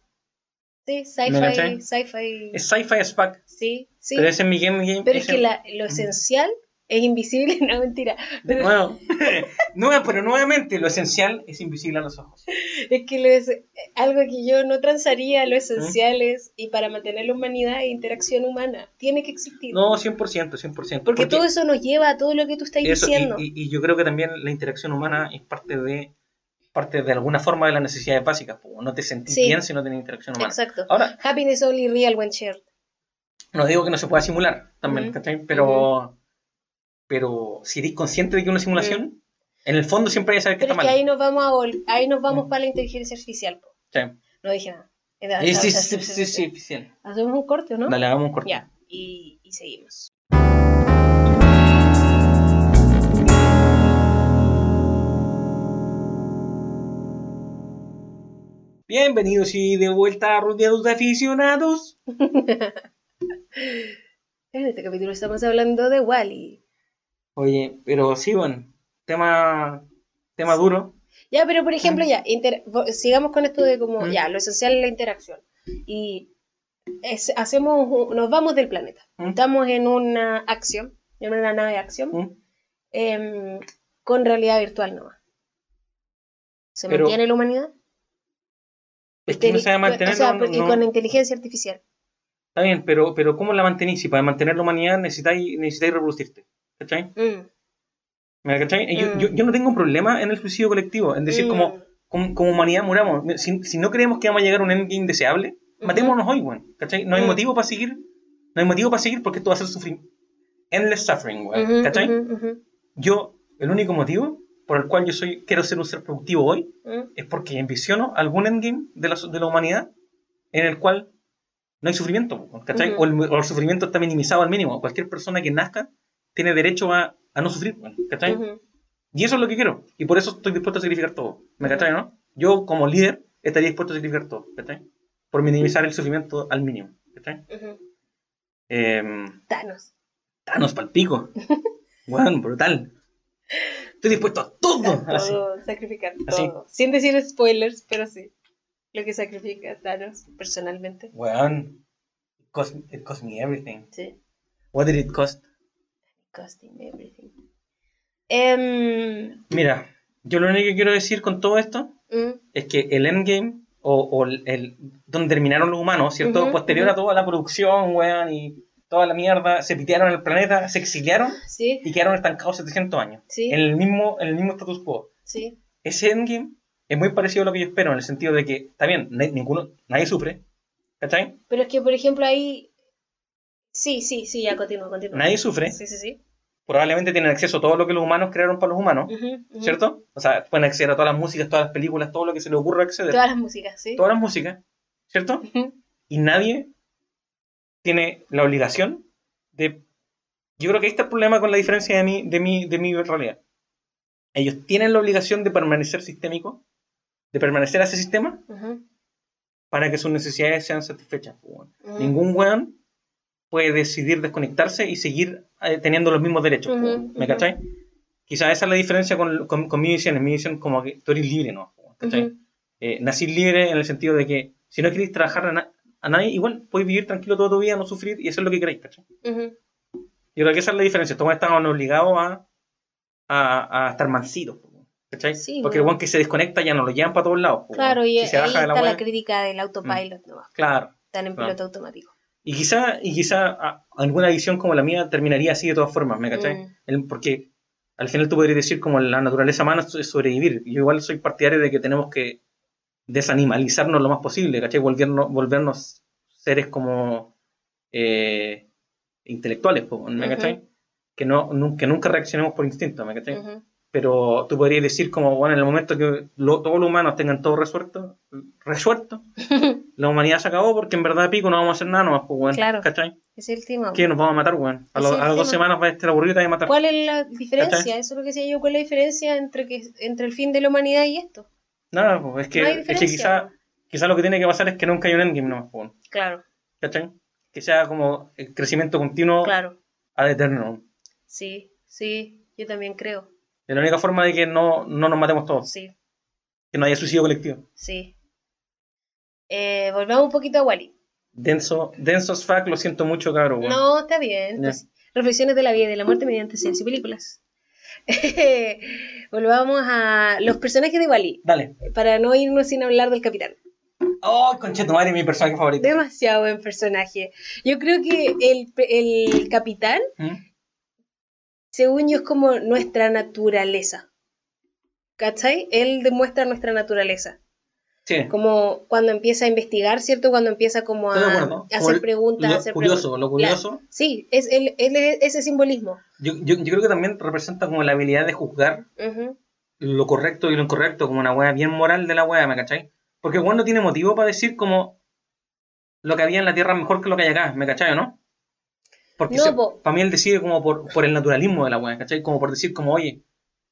Sí, sci-fi, sci-fi. Es sci-fi as fuck. Sí, sí. Pero ese es mi game, game Pero es que la- lo esencial es invisible, no mentira. De nuevo. no, pero nuevamente, lo esencial es invisible a los ojos. Es que lo es, algo que yo no transaría, lo esencial es, y para mantener la humanidad e interacción humana, tiene que existir. No, 100%, 100%. porque, todo eso nos lleva a todo lo que tú estás eso, y, diciendo. y- y yo creo que también la interacción humana es parte de parte de alguna forma de las necesidades básicas. po. No te sentís Sí. bien si no tenés interacción humana. Exacto. Ahora, Happiness only real when shared. no digo que no se pueda simular también, Ujú. ¿cachai? Pero, pero si eres consciente de que es una simulación, en el fondo siempre hay que saber que Pero está es que mal. ahí nos vamos a ahí nos vamos para la inteligencia artificial. po. Sí. No dije nada. Sí, sí, sí, sí, sí. Hacemos un corte, ¿no? Dale, hagamos un corte. Ya, y, y seguimos. Bienvenidos y de vuelta a rodeados de aficionados. En este capítulo estamos hablando de Wally. Oye, pero sí, bueno, tema, tema duro. Ya, pero por ejemplo, Mm. ya, inter- sigamos con esto de como, Mm. ya, lo esencial es la interacción. Y es- hacemos, nos vamos del planeta. Mm. Estamos en una acción, en una nave de acción, em, con realidad virtual nomás. ¿Se Pero- mantiene la humanidad? Es que no se va a mantener. O sea, no- y no- con inteligencia artificial. Está bien, pero, pero ¿cómo la mantenís? Si para mantener la humanidad necesitáis, necesitáis reproducirte. ¿Cachai? Mm, ¿Me cachai? Y Yo, Mm. yo, yo no tengo un problema en el suicidio colectivo, en decir, mm, como, como, como humanidad muramos. Si, si no creemos que vamos a llegar a un endgame deseable, matémonos hoy, weón. ¿Cachai? No hay Mm. motivo para seguir. No hay motivo para seguir porque esto va a ser sufrir. Endless suffering, weón. ¿Cachai? Yo, el único motivo por el cual yo soy, quiero ser un ser productivo hoy mm, es porque envisiono algún endgame de la, de la humanidad en el cual no hay sufrimiento, ¿cachai? Ujú. o, el, o el sufrimiento está minimizado al mínimo. Cualquier persona que nazca tiene derecho a, a no sufrir, ¿cachai? ujú. Y eso es lo que quiero. Y por eso estoy dispuesto a sacrificar todo. ¿Me cachai, no? Yo, como líder, estaría dispuesto a sacrificar todo, ¿cachai? Por minimizar el sufrimiento al mínimo, ¿cachai? Ujú. Em, Thanos. Thanos palpico. Weón, brutal. Estoy dispuesto a todo. Sacrificar Así. todo. Sin decir spoilers, pero sí. Lo que sacrifica Thanos personalmente. Weón. It cost, it cost me everything. Sí. What did it cost? Costing everything. Em, Mira, yo lo único que quiero decir con todo esto mm, es que el endgame, o, o el, el- donde terminaron los humanos, ¿cierto? Posterior a toda la producción, weón, y toda la mierda, se pitearon el planeta, se exiliaron sí, y quedaron estancados 700 años. sí, En el mismo, en el mismo status quo. sí. Ese endgame es muy parecido a lo que yo espero, en el sentido de que, está bien, na- ninguno, nadie sufre, ¿cachai? Pero es que, por ejemplo, ahí. Sí, sí, sí, ya continúa, continúa. Nadie sufre, Sí, sí, sí. probablemente tienen acceso a todo lo que los humanos crearon para los humanos. ¿cierto? O sea, pueden acceder a todas las músicas, todas las películas, todo lo que se les ocurra acceder. Todas las músicas, sí. todas las músicas, ¿cierto? Y nadie tiene la obligación de... Yo creo que ahí está el problema con la diferencia de mi, de mi, de mi realidad. Ellos tienen la obligación de permanecer sistémicos, de permanecer a ese sistema, ujú, para que sus necesidades sean satisfechas. po, weón. ujú. Ningún weón puede decidir desconectarse y seguir eh, teniendo los mismos derechos. po, Ujú, weón. ¿Me cachai? Quizás esa es la diferencia con, con, con mi visión. En mi visión, como que tú eres libre, ¿no? ¿cachai? Eh, nacís libre en el sentido de que si no queréis trabajar a, na- a nadie, igual podéis vivir tranquilo toda tu vida, no sufrir y hacer lo que queráis, ¿cachai? ujú. Yo creo que esa es la diferencia. Weones estaban obligados a, a, a estar mansitos, ¿cachai? Sí, Porque el bueno. que se desconecta ya no lo llevan para todos lados. po, Claro, y si se ahí de la está la crítica del autopilot, ¿no? Claro. Están en Claro. piloto automático. Y quizá, y quizá a- alguna visión como la mía terminaría así de todas formas, ¿me cachai? Mm. El- porque al final tú podrías decir como la naturaleza humana es sobrevivir. Yo igual soy partidario de que tenemos que desanimalizarnos lo más posible, ¿cachai? Volvernos, volvernos seres como eh, intelectuales. Que, no, que nunca reaccionemos por instinto, ¿me cachai? Pero tú podrías decir como, bueno, en el momento que lo- todos los humanos tengan todo resuelto, resuelto, la humanidad se acabó porque en verdad pico no vamos a hacer nada nomás, pues, weón, Claro. ¿cachai? Es el tema. ¿Qué? Nos vamos a matar, weón. A, las dos semanas va a estar aburrido y a matar. ¿Cuál es la diferencia? ¿Cachai? Eso es lo que decía yo. ¿Cuál es la diferencia entre, que, entre el fin de la humanidad y esto? Nada, pues, es que, No es que quizá, quizá lo que tiene que pasar es que nunca hay un endgame nomás, pues, Claro, ¿cachai? Que sea como el crecimiento continuo claro. ad eterno. Sí, sí, yo también creo. Es la única forma de que no, no nos matemos todos, Sí, que no haya suicidio colectivo. sí. Eh, volvamos un poquito a Wally. Denso, densos fuck, lo siento mucho, cabrón. No, está bien. Reflexiones de la vida y de la muerte mediante series y películas. volvamos a los personajes de Wally. Dale. Para no irnos sin hablar del capitán. Oh, conchetumare, mi personaje favorito. Demasiado buen personaje. Yo creo que el, el capitán, ¿Mm? según yo, es como nuestra naturaleza. ¿Cachai? Él demuestra nuestra naturaleza. Sí. Como cuando empieza a investigar, ¿cierto? Cuando empieza como a, a hacer el- preguntas, a Lo hacer curioso, preguntas. lo curioso. Sí, es, él es ese simbolismo. Yo, yo, yo creo que también representa como la habilidad de juzgar Ujú. lo correcto y lo incorrecto, como una wea bien moral de la wea, ¿me cachai? Porque el weón no tiene motivo para decir como lo que había en la tierra es mejor que lo que hay acá, ¿me cachai o no? Porque No, po. para mí él decide como por, por el naturalismo de la wea, ¿cachai? Como por decir como, oye,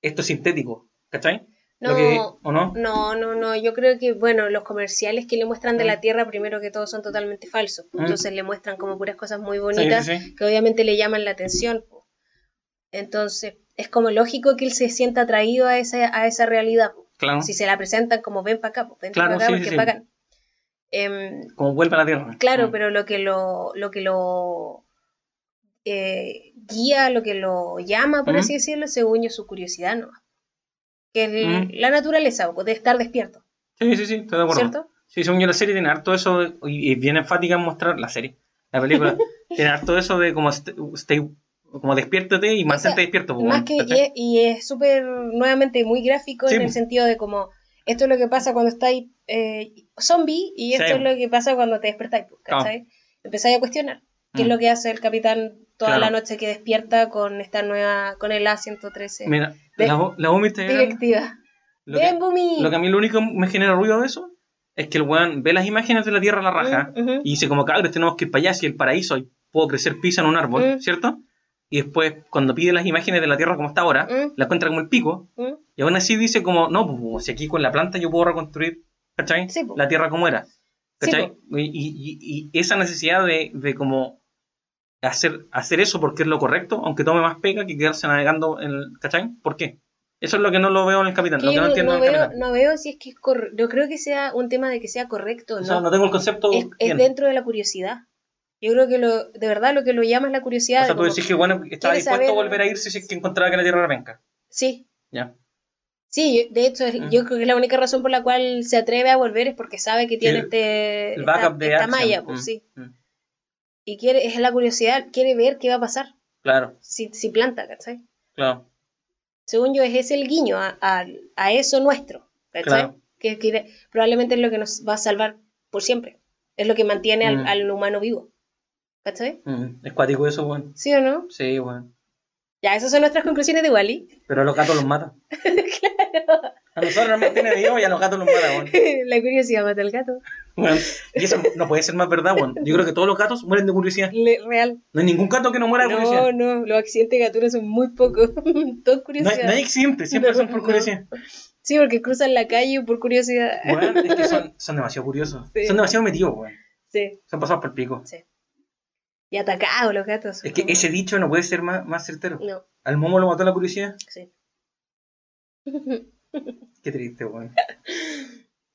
esto es sintético, ¿cachai? No, que- ¿O no? No, no, no. Yo creo que, bueno, los comerciales que le muestran de Mm. la Tierra, primero que todo, son totalmente falsos. Mm. Entonces le muestran como puras cosas muy bonitas sí, sí. que obviamente le llaman la atención. Entonces, es como lógico que él se sienta atraído a esa, a esa realidad. Claro. Si se la presentan como ven para acá, pues ven Claro, para acá sí, porque sí, sí. pagan. Em, Como vuelve a la tierra. claro, Mm. pero lo que lo, lo que lo eh, guía, lo que lo llama, por así decirlo, según yo, su curiosidad, ¿no? Que es el- Mm. la naturaleza, de estar despierto, Sí, sí, sí, estoy de acuerdo. ¿cierto? Sí, según yo la serie tiene harto eso, de- y y bien enfática en mostrar la serie, la película, tiene harto eso de como, st- stay- como despiértate y mantente despierto. pues, Más que, y es, y es súper, nuevamente, muy gráfico Sí, en el sentido de como, esto es lo que pasa cuando estáis eh, zombie y esto Sí. es lo que pasa cuando te despertáis. ¿cachai? Empezáis a cuestionar qué es Mm. lo que hace el capitán toda Claro. la noche que despierta con esta nueva, con el A113 Mira, de- la, la era- directiva. lo, que, ¡Ven, Bumi! lo que a mí lo único que me genera ruido de eso es que el weón ve las imágenes de la tierra a la raja Mm, ujú. y dice como cabros tenemos que ir para allá si el paraíso puedo crecer pisa en un árbol, Mm. ¿cierto? Y después cuando pide las imágenes de la tierra como está ahora, Mm. la encuentra como el pico y aún así dice como no, pues, pues, si aquí con la planta yo puedo reconstruir, ¿cachai? Sí, po. la tierra como era. Sí, ¿Cachai? y, y- y- y esa necesidad de, de como hacer, hacer eso porque es lo correcto, aunque tome más pega que quedarse navegando en el, ¿cachai? ¿Por qué? Eso es lo que no lo veo en el capitán, Que lo que yo no entiendo no en el veo, capitán. no veo si es que es correcto. Yo creo que sea un tema de que sea correcto O no. sea, no tengo el concepto es, es dentro de la curiosidad. Yo creo que lo, de verdad lo que lo llama es la curiosidad. o sea, tú decís que bueno, estaba dispuesto saber- a volver a irse si es que encontraba que la tierra era penca. Sí, Ya. sí, yo- de hecho es- Mm. yo creo que la única razón por la cual se atreve a volver es porque sabe que tiene el- este El esta, malla, pues Mm, sí. mm. Y quiere, es la curiosidad, quiere ver qué va a pasar Claro, si, si planta, ¿cachai? claro. Según yo, es ese el guiño a, a- a eso nuestro, ¿cachai? Claro. Que, quiere- probablemente es lo que nos va a salvar por siempre. Es lo que mantiene al, Mm. al humano vivo. ¿Cachai? Mm, Es cuático eso, weón. ¿Sí o no? Sí, weón. Ya, esas son nuestras conclusiones de Wally. Pero a los gatos los mata. A nosotros nos mantiene vivos y a los gatos los mata, weón. la curiosidad mata al gato. Weón, Y eso no puede ser más verdad, weón. Yo creo que todos los gatos mueren de curiosidad. Le- real. No hay ningún gato que no muera de curiosidad. No, no, los accidentes gatunos son muy pocos. Todo No curiosidad. hay, no hay accidentes, siempre No, son por no. curiosidad. Sí, porque cruzan la calle por curiosidad. Weón, es que son, son demasiado curiosos. Sí. Son demasiado metidos, weón. Sí, Son pasados por el pico. sí. Y atacados los gatos. Es que ese dicho no puede ser más, más certero. No, Al momo lo mató la curiosidad. sí. Qué triste, weón.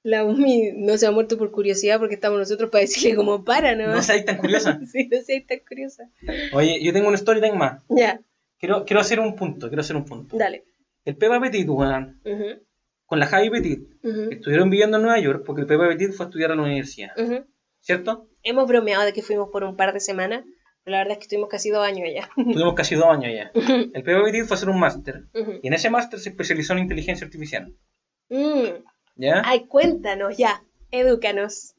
La Umi no se ha muerto por curiosidad porque estamos nosotros para decirle como para, ¿no? No seáis tan curiosa. Sí, no seas tan curiosa. Oye, yo tengo un story time más. Ya, Quiero, quiero hacer un punto, quiero hacer un punto. dale. El Pepa Petit, weón, Ujú, con la Javi Petit, estuvieron viviendo en Nueva York porque el Pepa Petit fue a estudiar a la universidad. ¿Cierto? Hemos bromeado de que fuimos por un par de semanas, pero la verdad es que estuvimos casi dos años allá. Tuvimos casi dos años ya. El Pepa Petit fue a hacer un máster. Y en ese máster se especializó en inteligencia artificial. Mm. ¿Ya? Ay, cuéntanos ya, edúcanos.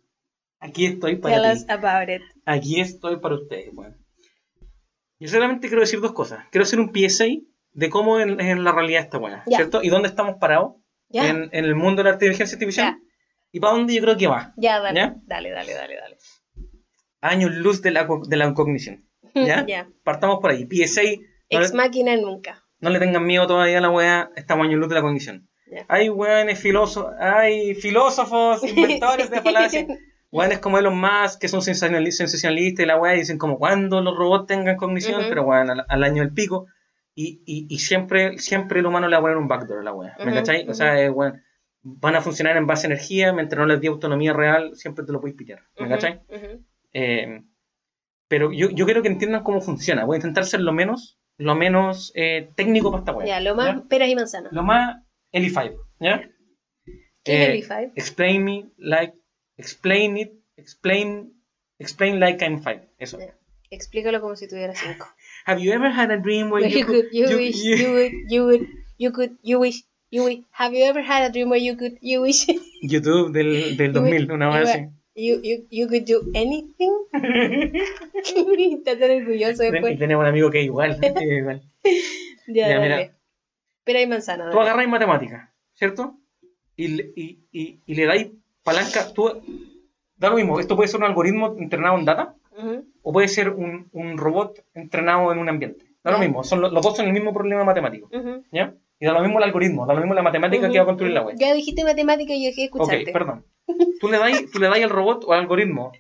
Aquí estoy Tell para us ti. about it. Aquí estoy para ustedes, weón. Yo solamente quiero decir dos cosas. Quiero hacer un PSA de cómo es la realidad esta weá, Ya. ¿cierto? Y dónde estamos parados en, en el mundo de la inteligencia artificial. Y para dónde yo creo que va. ya, dale, ¿Ya? dale, dale, dale, dale. Años luz de la, de la cognición. ¿Ya? Partamos por ahí. PSA, no Ex máquina nunca. no le tengan miedo todavía a la weá. Estamos años luz de la cognición. Hay weones filósofos, hay filósofos, inventores de falacias. Weones como Elon Musk, que son sensacionali- sensacionalistas y la weá, dicen como cuando los robots tengan cognición, Ujú. pero weón, al, al año del pico. Y, y, y siempre, siempre el humano le va a poner un backdoor a la weá. ¿Me Ujú, cachai? O ujú. sea, eh, weón, van a funcionar en base a energía, mientras no les dé autonomía real, siempre te lo puedes pitear. ¿Me cachai? Eh, pero yo, yo quiero que entiendan cómo funciona. Voy a intentar ser lo menos, lo menos eh, técnico para esta wea. Ya, lo más peras y manzanas. Lo más Eli5, ¿ya? ¿Qué Eh, es el E5? Explain me like, explain it, explain, explain like I'm five. Eso. Ya. Explícalo como si tuviera cinco. Have you ever had a dream where you could, you, you- wish, you- you would, you would, you could, you wish, you wish. Have you ever had a dream where you could, you wish, YouTube del, del You 2000, would- una you vez así. you, you, you could do anything? Está tan orgulloso Y después. tenemos un amigo que es igual. que es igual. Ya, Ya, mira. Pera y manzana. Tú agarráis matemáticas, ¿cierto? Y, le- y, y, y le dais palanca. Tú, da lo mismo, esto puede ser un algoritmo entrenado en data Ujú, o puede ser un, un robot entrenado en un ambiente. Da lo mismo, son, lo- los dos son el mismo problema matemático. ¿Ya? Y da lo mismo el algoritmo, da lo mismo la matemática que va a construir la web. Ya dijiste matemática y yo dejé de Ok, perdón. Tú le dais tú le dais al robot o al algoritmo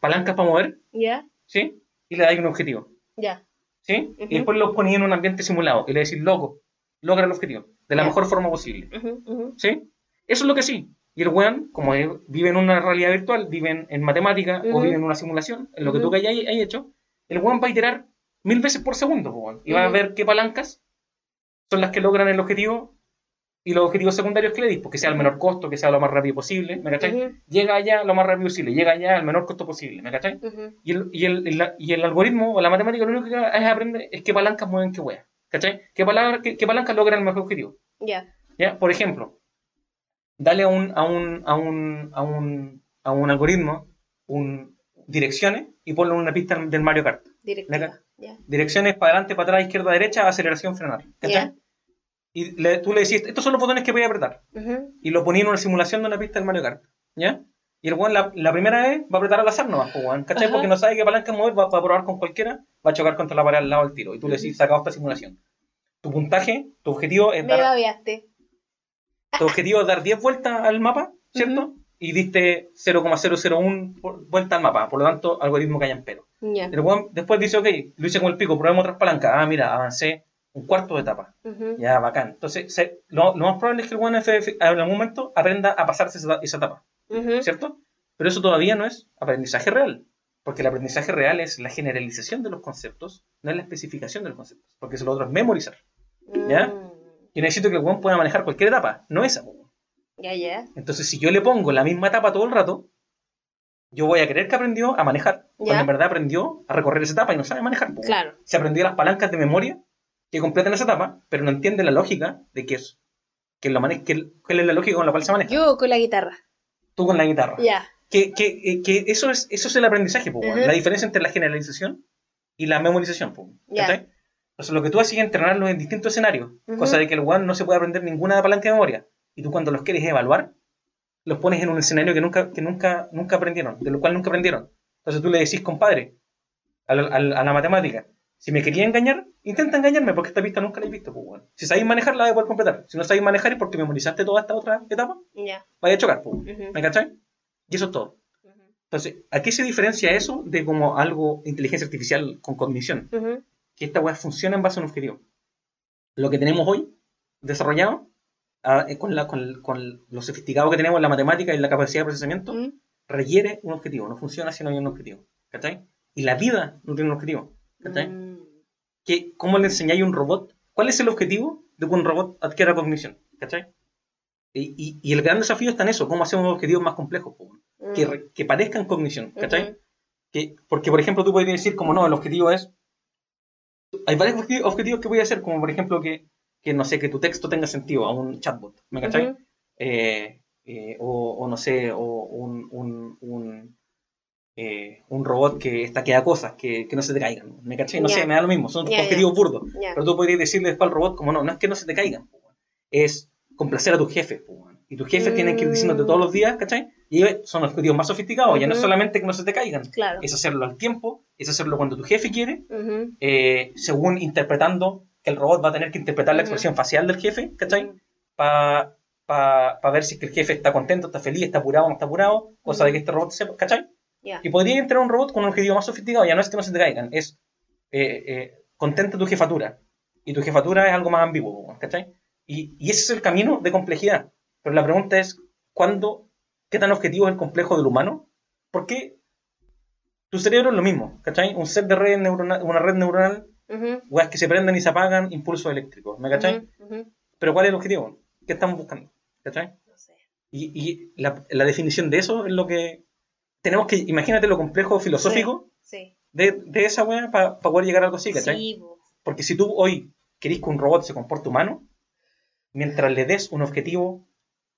palancas para mover, Ya, ¿sí? Y le dais un objetivo, ya. ¿sí? Ujú. Y después lo ponéis en un ambiente simulado y le decís, loco, logra el objetivo, de la mejor forma posible, Ujú, ujú. ¿sí? Eso es lo que sí. Y el weón, como vive en una realidad virtual, vive en, en matemática o Ujú. vive en una simulación, en lo que tú hayas hayas hecho, el weón va a iterar mil veces por segundo, weón, y va a ver qué palancas son las que logran el objetivo y los objetivos secundarios que le dis, porque sea el menor costo, que sea lo más rápido posible, ¿me cachai? Llega allá lo más rápido posible, llega allá al menor costo posible, ¿me cachai? Y el, y el, el- y el algoritmo o la matemática lo único que es aprender es qué palancas mueven qué wea, ¿cachai? ¿Qué, palabra, qué, qué palancas logran el mejor objetivo? Ya. ¿Ya? Por ejemplo, dale a un, a un, a un, a un, a un algoritmo un, direcciones y ponle una pista del Mario Kart. Ya. Direcciones para adelante, para atrás, izquierda, derecha, aceleración, frenar. Ya. Y le- tú le decís, estos son los botones que voy a apretar. Ujú. Y lo ponía en una simulación de una pista del Mario Kart. ¿Ya? Y el weón la, la primera vez va a apretar al azar nomás, pues, ¿cachai? Ajá. Porque no sabe qué palanca mover, va, va a probar con cualquiera, va a chocar contra la pared al lado del tiro. Y tú le decís, sacado esta simulación. Tu puntaje, tu objetivo es Me dar, tu objetivo es dar 10 vueltas al mapa, ¿cierto? Y diste 0,001 por- vuelta al mapa, por lo tanto, algoritmo que en pero. Ya. El weón después dice, ok, lo hice con el pico, probemos otras palancas. Ah, mira, avancé un cuarto de etapa. Ya, bacán. Entonces, se- lo, lo más probable es que el weón en FF en algún momento aprenda a pasarse esa, esa etapa. ¿cierto? Pero eso todavía no es aprendizaje real. Porque el aprendizaje real es la generalización de los conceptos, no es la especificación de los conceptos. Porque eso lo otro es memorizar. ¿Ya? Mm. Yo necesito que el weón pueda manejar cualquier etapa, no esa. po. Ya, ya. Entonces, si yo le pongo la misma etapa todo el rato, yo voy a creer que aprendió a manejar, Ya. cuando en verdad aprendió a recorrer esa etapa y no sabe manejar. Claro. Se aprendió las palancas de memoria que completan esa etapa, pero no entiende la lógica de que es que lo mane que, cuál es la lógica con la cual se maneja. Yo con la guitarra. Tú con la guitarra. Ya. Que, que, eh, que eso es eso es el aprendizaje, po, weón. Ujú. la diferencia entre la generalización y la memorización. po. ¿cachai? Entonces lo que tú haces es entrenarlos en distintos escenarios, Ujú. cosa de que el weón no se puede aprender ninguna palanca de memoria. Y tú cuando los quieres evaluar, los pones en un escenario que nunca, que nunca, nunca aprendieron, de lo cual nunca aprendieron. Entonces tú le decís, compadre, a la, a la- matemática, si me quería engañar, intenta engañarme porque esta pista nunca la he visto. Pues, weón. Si sabéis manejar, la voy a poder completar. Si no sabéis manejar es porque memorizaste toda esta otra etapa, Ya. vaya a chocar. Pues, Ujú. ¿Me cachai? Y eso es todo. Entonces, ¿a qué se diferencia eso de como algo inteligencia artificial con cognición? Que esta weá funciona en base a un objetivo. Lo que tenemos hoy desarrollado, ah, eh, con, la, con, con lo sofisticado que tenemos en la matemática y en la capacidad de procesamiento, requiere un objetivo. No funciona si no hay un objetivo. ¿Cachai? Y la vida no tiene un objetivo. ¿Cachai? Mm. que, ¿cómo le enseñáis a un robot? ¿Cuál es el objetivo de que un robot adquiera cognición? ¿Cachai? Y, y- y el gran desafío está en eso, cómo hacer unos objetivos más complejos, po, Mm. que, re- que parezcan cognición, ¿cachai? Ujú. Que, porque, por ejemplo, tú podrías decir, como no, el objetivo es... Hay varios obje- objetivos que voy a hacer, como por ejemplo que, que, no sé, que tu texto tenga sentido a un chatbot, ¿me cachai? Ujú. Eh, eh, o, o no sé, o un, un, un, eh, un robot que estaquea cosas, que, que no se te caigan, ¿me cachai? No Ya. sé, me da lo mismo, son ya. objetivos burdos. Ya. Pero tú podrías decirle después al robot, como no, no es que no se te caigan, es complacer a tus jefes. Y tus jefes tienen que ir diciéndote todos los días, ¿cachai? Y son los objetivos más sofisticados, ya no es solamente que no se te caigan, Claro. es hacerlo al tiempo, es hacerlo cuando tu jefe quiere, Ujú. eh, según interpretando que el robot va a tener que interpretar la expresión facial del jefe, ¿cachai? Para ver si es que el jefe está contento, está feliz, está apurado o no está apurado, cosa de que este robot sepa, ¿cachai? Ya. Y podría entrar un robot con un objetivo más sofisticado, ya no es que no se te caigan, es eh, eh, contenta tu jefatura. Y tu jefatura es algo más ambiguo, ¿cachai? Y, y ese es el camino de complejidad. Pero la pregunta es, ¿cuándo, qué tan objetivo es el complejo del humano? Porque tu cerebro es lo mismo, ¿cachai? Un set de redes neuronal, una red neuronal, weas que se prenden y se apagan, impulsos eléctricos, ¿me cachai? Pero ¿cuál es el objetivo? ¿Qué estamos buscando? ¿Cachai? No sé. Y, y la, la definición de eso es lo que tenemos que, imagínate lo complejo filosófico Sí. de, de esa wea para poder llegar a algo así, ¿cachai? Sí, po. Porque si tú hoy querís que un robot se comporte humano, mientras le des un objetivo,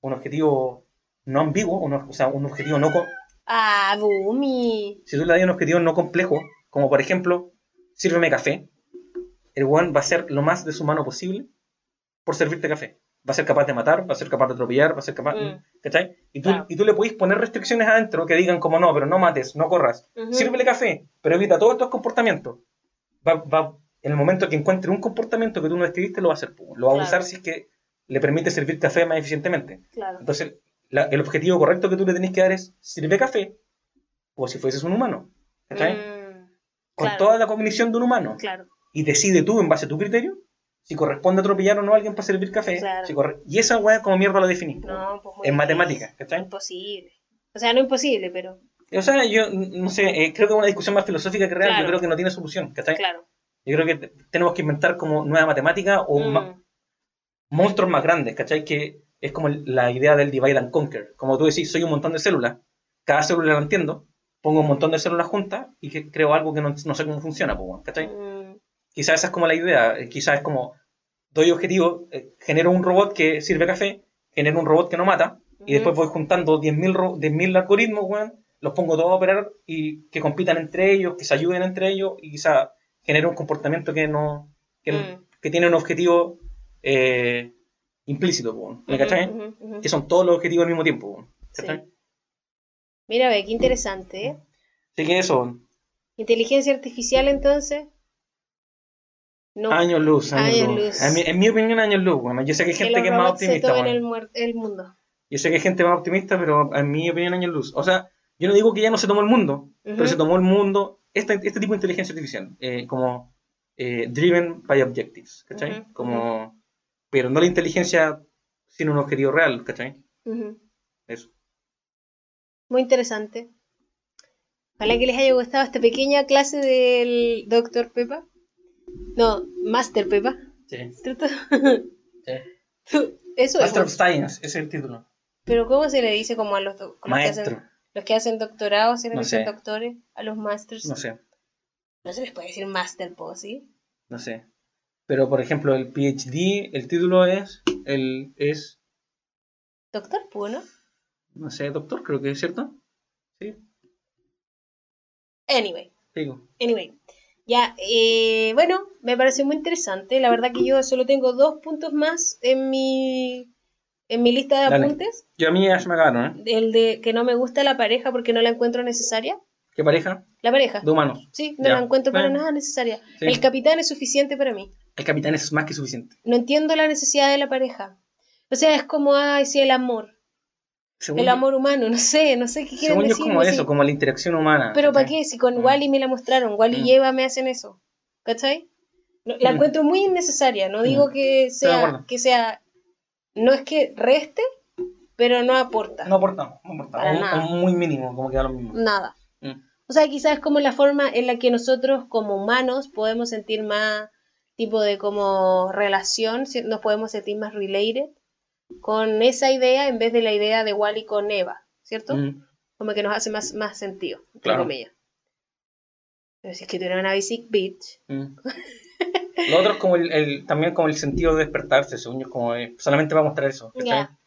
un objetivo no ambiguo, un, o sea, un objetivo no... Ah, Bumi. Si tú le das un objetivo no complejo, como por ejemplo, sírveme café, el one va a ser lo más deshumano posible por servirte café. Va a ser capaz de matar, va a ser capaz de atropellar, va a ser capaz... Mm. ¿Cachai? Y tú, Claro. y tú le podéis poner restricciones adentro que digan como no, pero no mates, no corras. Ujú. Sírvele café, pero evita todos estos comportamientos. Va, va, en el momento que encuentre un comportamiento que tú no describiste, lo va a hacer. Lo va a Claro. usar si es que le permite servir café más eficientemente. Claro. Entonces, la- el objetivo correcto que tú le tenés que dar es sirve café, como si fueses un humano. ¿Cachai? Mm, Con claro. toda la cognición de un humano. Claro. Y decide tú, en base a tu criterio, si corresponde atropellar o no a alguien para servir café. Claro. si corre- Y esa weá, como mierda la definís. No, pues en matemáticas, ¿cachai? Imposible. O sea, no imposible, pero O sea, yo no sé, eh, creo que es una discusión más filosófica que real. Claro. Yo creo que no tiene solución, ¿cachai? claro. Yo creo que te- tenemos que inventar como nueva matemática o Mm, ma- monstruos más grandes, ¿cachai? Que es como la idea del divide and conquer. Como tú decís, soy un montón de células, cada célula la entiendo, pongo un montón de células juntas y que creo algo que no, no sé cómo funciona, ¿cachai? mm, Quizás esa es como la idea, eh, quizás es como, doy objetivo, eh, genero un robot que sirve café, genero un robot que no mata, y después voy juntando 10.000 ro- 10.000 algoritmos, weón, los pongo todos a operar y que compitan entre ellos, que se ayuden entre ellos, y quizás genero un comportamiento que no, que, Mm. que tiene un objetivo eh, implícito, ¿me cachai? Que son todos los objetivos al mismo tiempo, weón, Sí. ¿cachai? Mira, ve, qué interesante, ¿eh? Así que eso. Inteligencia artificial, entonces. No. años luz, años, Años luz. luz. En mi, en mi opinión, años luz, weón. Yo sé que hay gente que es más se optimista, tomen weón. el, muer- el mundo. Yo sé que hay gente más optimista, pero en mi opinión años luz. O sea, yo no digo que ya no se tomó el mundo, pero se tomó el mundo, este, este tipo de inteligencia artificial, eh, como eh, driven by objectives, ¿cachai? Como, pero no la inteligencia sin un objetivo real, ¿cachai? Ujú. Eso. Muy interesante. Ojalá que les haya gustado esta pequeña clase del Dr. Pepa. No, Master Pepa. Sí. Sí. Eso es. Master of Science, ese es el título. Pero ¿cómo se le dice como a los, los que Maestro, hacen, los que hacen doctorados, se les No dicen sé. doctores? A los masters. no sé, No se les puede decir master, po, ¿sí? no sé. Pero, por ejemplo, el PhD, el título es, el, es, Doctor, pues, ¿no? sé, doctor, creo que es cierto. Sí, Anyway. digo. Anyway, ya, eh, bueno, me pareció muy interesante. La verdad que yo solo tengo dos puntos más en mi, en mi lista de Dale. apuntes. Yo a mí ya se me acabaron, ¿eh? El de que no me gusta la pareja porque no la encuentro necesaria. ¿Qué pareja? La pareja. De humanos. Sí, no Ya. la encuentro para nada necesaria. Sí. El capitán es suficiente para mí. El capitán es más que suficiente. No entiendo la necesidad de la pareja. O sea, es como, ay, sí, el amor. Según El amor humano, no sé, no sé qué quieren Según yo es decir. como eso, como la interacción humana. Pero ¿para qué? Si con Mm. Wally me la mostraron, Wally Mm. y Eva me hacen eso. ¿Cachai? No, la Mm. encuentro muy innecesaria. No digo Mm. que sea, que sea. No es que reste, pero no aporta. No aportamos, no. Para Un- nada. muy mínimo, como que da lo mismo. Nada. Mm. O sea, quizás es como la forma en la que nosotros como humanos podemos sentir más tipo de como relación, nos podemos sentir más related con esa idea en vez de la idea de Wally con Eva, ¿cierto? Mm. Como que nos hace más, más sentido, entre Claro. comillas. Pero si es que tú eres una basic bitch. Mm. Lo otro es como el, el- también como el sentido de despertarse, según yo, como eh, solamente va a mostrar eso.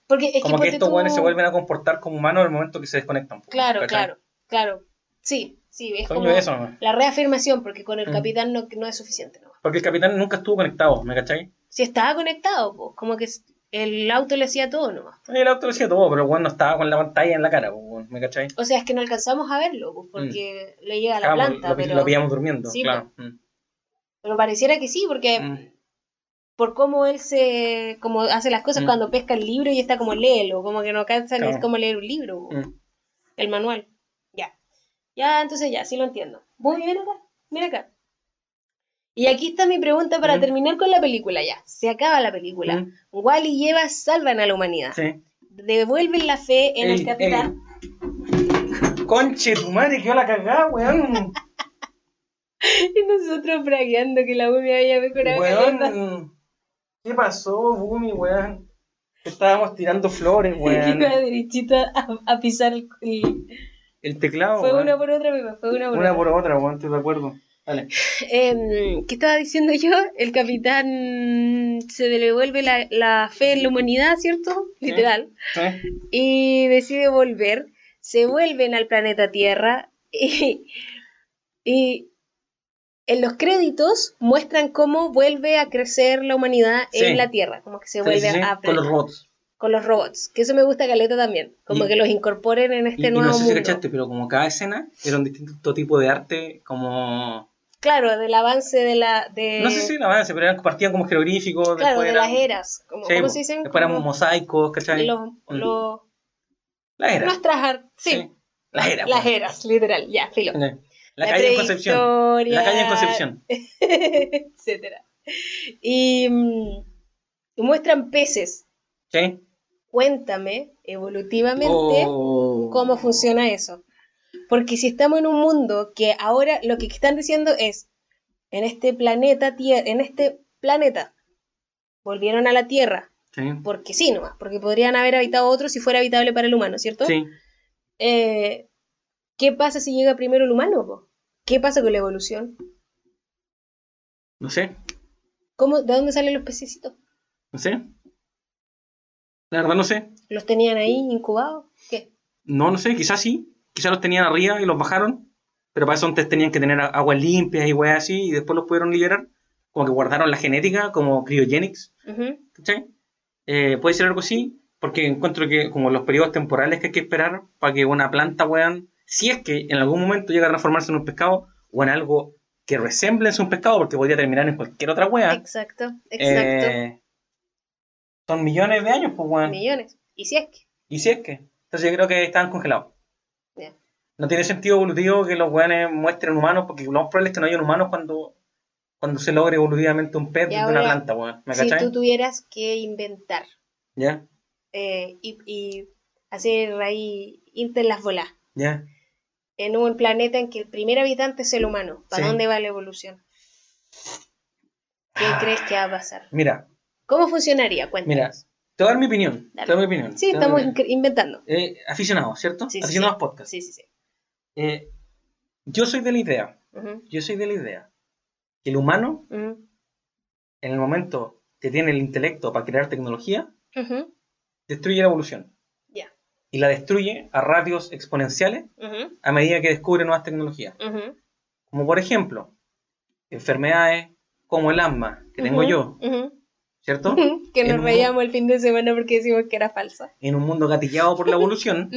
Porque es Como que estos tú- se vuelven a comportar como humanos el momento que se desconectan. po, Claro, ¿cachai? claro, claro. Sí, sí, es como eso la reafirmación, porque con el Mm. capitán no, no es suficiente. ¿no? Porque el capitán nunca estuvo conectado, ¿me cachai? Si estaba conectado, pues, como que el auto le hacía todo nomás. El auto lo hacía todo, pero weón no estaba con la pantalla en la cara, po, ¿me cachai? O sea, es que no alcanzamos a verlo, pues, porque le llega a la Acabamos- planta, lo, pero, lo pillamos durmiendo, Sí, claro. Mm. pero pareciera que sí, porque Mm. por cómo él se como hace las cosas Mm. cuando pesca el libro y está como léelo, como que no alcanza ni Claro. es como leer un libro, Mm. el manual. Ya. Ya, entonces ya, sí lo entiendo. Muy bien acá, mira acá. Y aquí está mi pregunta para Mm. terminar con la película ya. Se acaba la película. Mm. Wally y Eva salvan a la humanidad. Sí. devuelven la fe en Ey, el capitán. Conche, tu madre, quedó la cagada, weón. Y nosotros bragueando que la momia había mejorado. Weón. ¿Qué pasó, Bumi, weón? Estábamos tirando flores, Iba weón. derechito a, a pisar el, el- teclado, Fue weón. una por otra, amigo, fue una por Una otra. por otra, weón, estoy de acuerdo. Em, ¿Qué estaba diciendo yo? El capitán se devuelve la, la fe en la humanidad, ¿cierto? Sí. Literal. ¿Sí? Y decide volver. Se vuelven al planeta Tierra. Y, y en los créditos muestran cómo vuelve a crecer la humanidad Sí. en la Tierra. Como que se vuelve a Con los robots. con los robots. Que eso me gusta caleta también. Como Y- que los incorporen en este Y, nuevo no sé si mundo. cachaste, pero como cada escena era un distinto tipo de arte, como... Claro, del avance de la. De, No sé si el avance, pero eran, partían como jeroglíficos. Claro, de eran- las eras. Como, Sí, ¿Cómo se dicen? Después eran mosaicos, ¿cachai? los, los- Las eras. nuestras ar- sí, Sí. Las eras. las eras, literal, ya, filo. Sí. La, calle en Concepción. La calle en Concepción. etcétera. Y mm, muestran peces. ¿Sí? Cuéntame, evolutivamente, Oh. cómo funciona eso. Porque si estamos en un mundo que ahora lo que están diciendo es, en este planeta, tie- en este planeta, volvieron a la Tierra, Sí. porque sí nomás, porque podrían haber habitado otro si fuera habitable para el humano, ¿cierto? Sí. Eh, ¿Qué pasa si llega primero el humano? po? ¿Qué pasa con la evolución? No sé. ¿Cómo, ¿De dónde salen los pececitos? No sé. La verdad no sé. ¿Los tenían ahí incubados? ¿Qué? No, no sé. Quizás sí. Quizás los tenían arriba y los bajaron. Pero para eso antes tenían que tener a- aguas limpias y weas así. Y después los pudieron liberar. Como que guardaron la genética como cryogenics. Ujú. ¿Cachai? Eh, puede ser algo así, porque encuentro que como los periodos temporales que hay que esperar para que una planta, weón, si es que en algún momento llega a transformarse en un pescado o en algo que resemble un pescado, porque podría terminar en cualquier otra wea, Exacto, exacto. eh, son millones de años, pues, weón. Millones. ¿Y si es que? Y si es que, entonces yo creo que están congelados. No tiene sentido evolutivo que los weones muestren humanos, porque lo más probable es que no hayan humanos cuando, cuando se logre evolutivamente un pez de una planta, weón. ¿Me Si cachai? tú tuvieras que inventar Ya, eh, y, y hacer ahí inter las bolas ya. en un planeta en que el primer habitante es el humano, ¿para Sí. dónde va la evolución? ¿Qué Ah. crees que va a pasar? Mira, ¿Cómo funcionaría? Cuéntanos. Mira, te voy a dar mi opinión. Dale. Te doy mi opinión. Sí, estamos opinión. inventando. Eh, aficionados, ¿cierto? Sí, sí, aficionados sí. podcast. Sí, sí, sí. Eh, yo soy de la idea, yo soy de la idea que el humano, en el momento que tiene el intelecto para crear tecnología, destruye la evolución. Ya. Y la destruye a ratios exponenciales a medida que descubre nuevas tecnologías. Como por ejemplo, enfermedades como el asma que tengo yo. ¿Cierto? que nos reíamos el fin de semana porque decimos que era falsa. En un mundo gatillado por la evolución,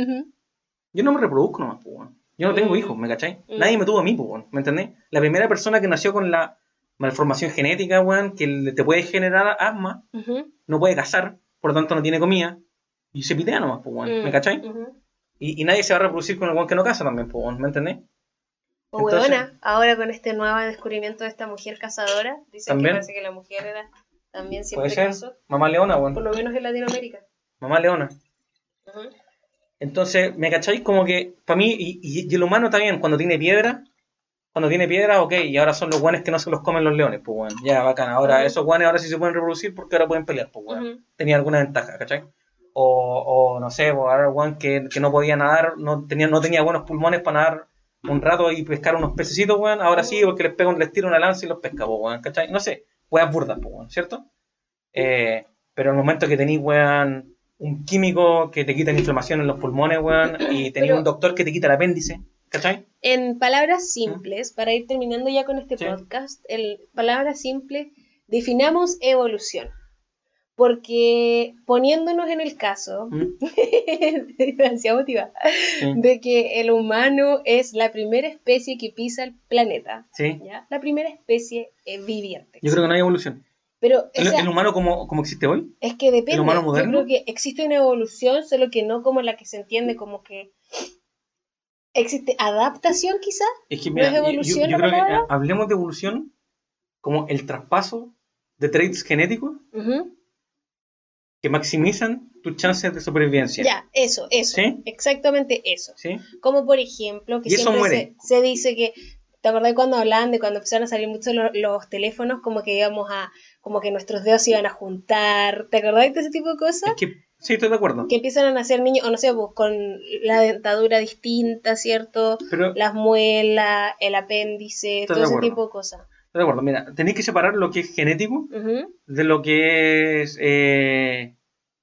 Yo no me reproduzco nomás, pues, weón. Yo no tengo Mm. hijos, ¿me cachai? Mm. Nadie me tuvo a mí, pues, weón. ¿Me entendés? La primera persona que nació con la malformación genética, weón, que te puede generar asma, ujú, no puede cazar, por lo tanto no tiene comida, y se pitea nomás, pues, weón. mm, ¿Me cachai? ujú. Y, y nadie se va a reproducir con el weón que no caza también, pues. ¿Me entendés? O Entonces- huevona, ahora con este nuevo descubrimiento de esta mujer cazadora, dicen También. que parece que la mujer era también Puede siempre ser. cazó, Mamá leona, por weón. lo menos en Latinoamérica. Mamá leona. Entonces, ¿me cacháis? Como que, para mí, y, y- y el humano también, cuando tiene piedra, cuando tiene piedra, ok, y ahora son los guanes que no se los comen los leones, pues, weón. Ya, bacán. Ahora, esos guanes ahora sí se pueden reproducir porque ahora pueden pelear, pues. Ujú. tenía alguna ventaja, ¿cachai? O, o no sé, o ahora Juan que, que no podía nadar, no tenía, no tenía buenos pulmones para nadar un rato y pescar unos pececitos, weón, ahora sí, porque les pega un, les tira una lanza y los pesca, po, weón, ¿cachai? No sé, weas burdas, weón, ¿cierto? Eh, pero en el momento que tenéis, weón, un químico que te quita la inflamación en los pulmones, weón, y tenéis un doctor que te quita el apéndice, ¿cachai? En palabras simples, para ir terminando ya con este Sí. podcast, en palabras simples, definamos evolución. Porque poniéndonos en el caso, ¿Mm? demasiado motivada, Sí. de que el humano es la primera especie que pisa el planeta, Sí. ¿ya? La primera especie eh, viviente. Yo creo que no hay evolución. Pero o ¿El, sea, el humano como, como existe hoy? es que depende. ¿el humano Yo moderno? creo que existe una evolución, solo que no como la que se entiende como que existe adaptación quizá. Es que ¿No mira, es yo- yo, evolución yo creo que palabra? eh, hablemos de evolución como el traspaso de traits genéticos Ujú. Que maximizan tus chances de supervivencia. Ya, eso, eso. ¿Sí? Exactamente eso. ¿Sí? Como por ejemplo, que Y siempre se, se dice que, ¿te acordás cuando hablaban de cuando empezaron a salir mucho lo- los teléfonos, como que íbamos a, como que nuestros dedos se iban a juntar, ¿te acordás de ese tipo de cosas? Es que, sí, estoy de acuerdo. Que empiezan a nacer niños, o no sé, pues con la dentadura distinta, ¿cierto? Pero, Las muelas, el apéndice, todo ese tipo de cosas. De acuerdo. Mira, tenéis que separar lo que es genético de lo que es eh,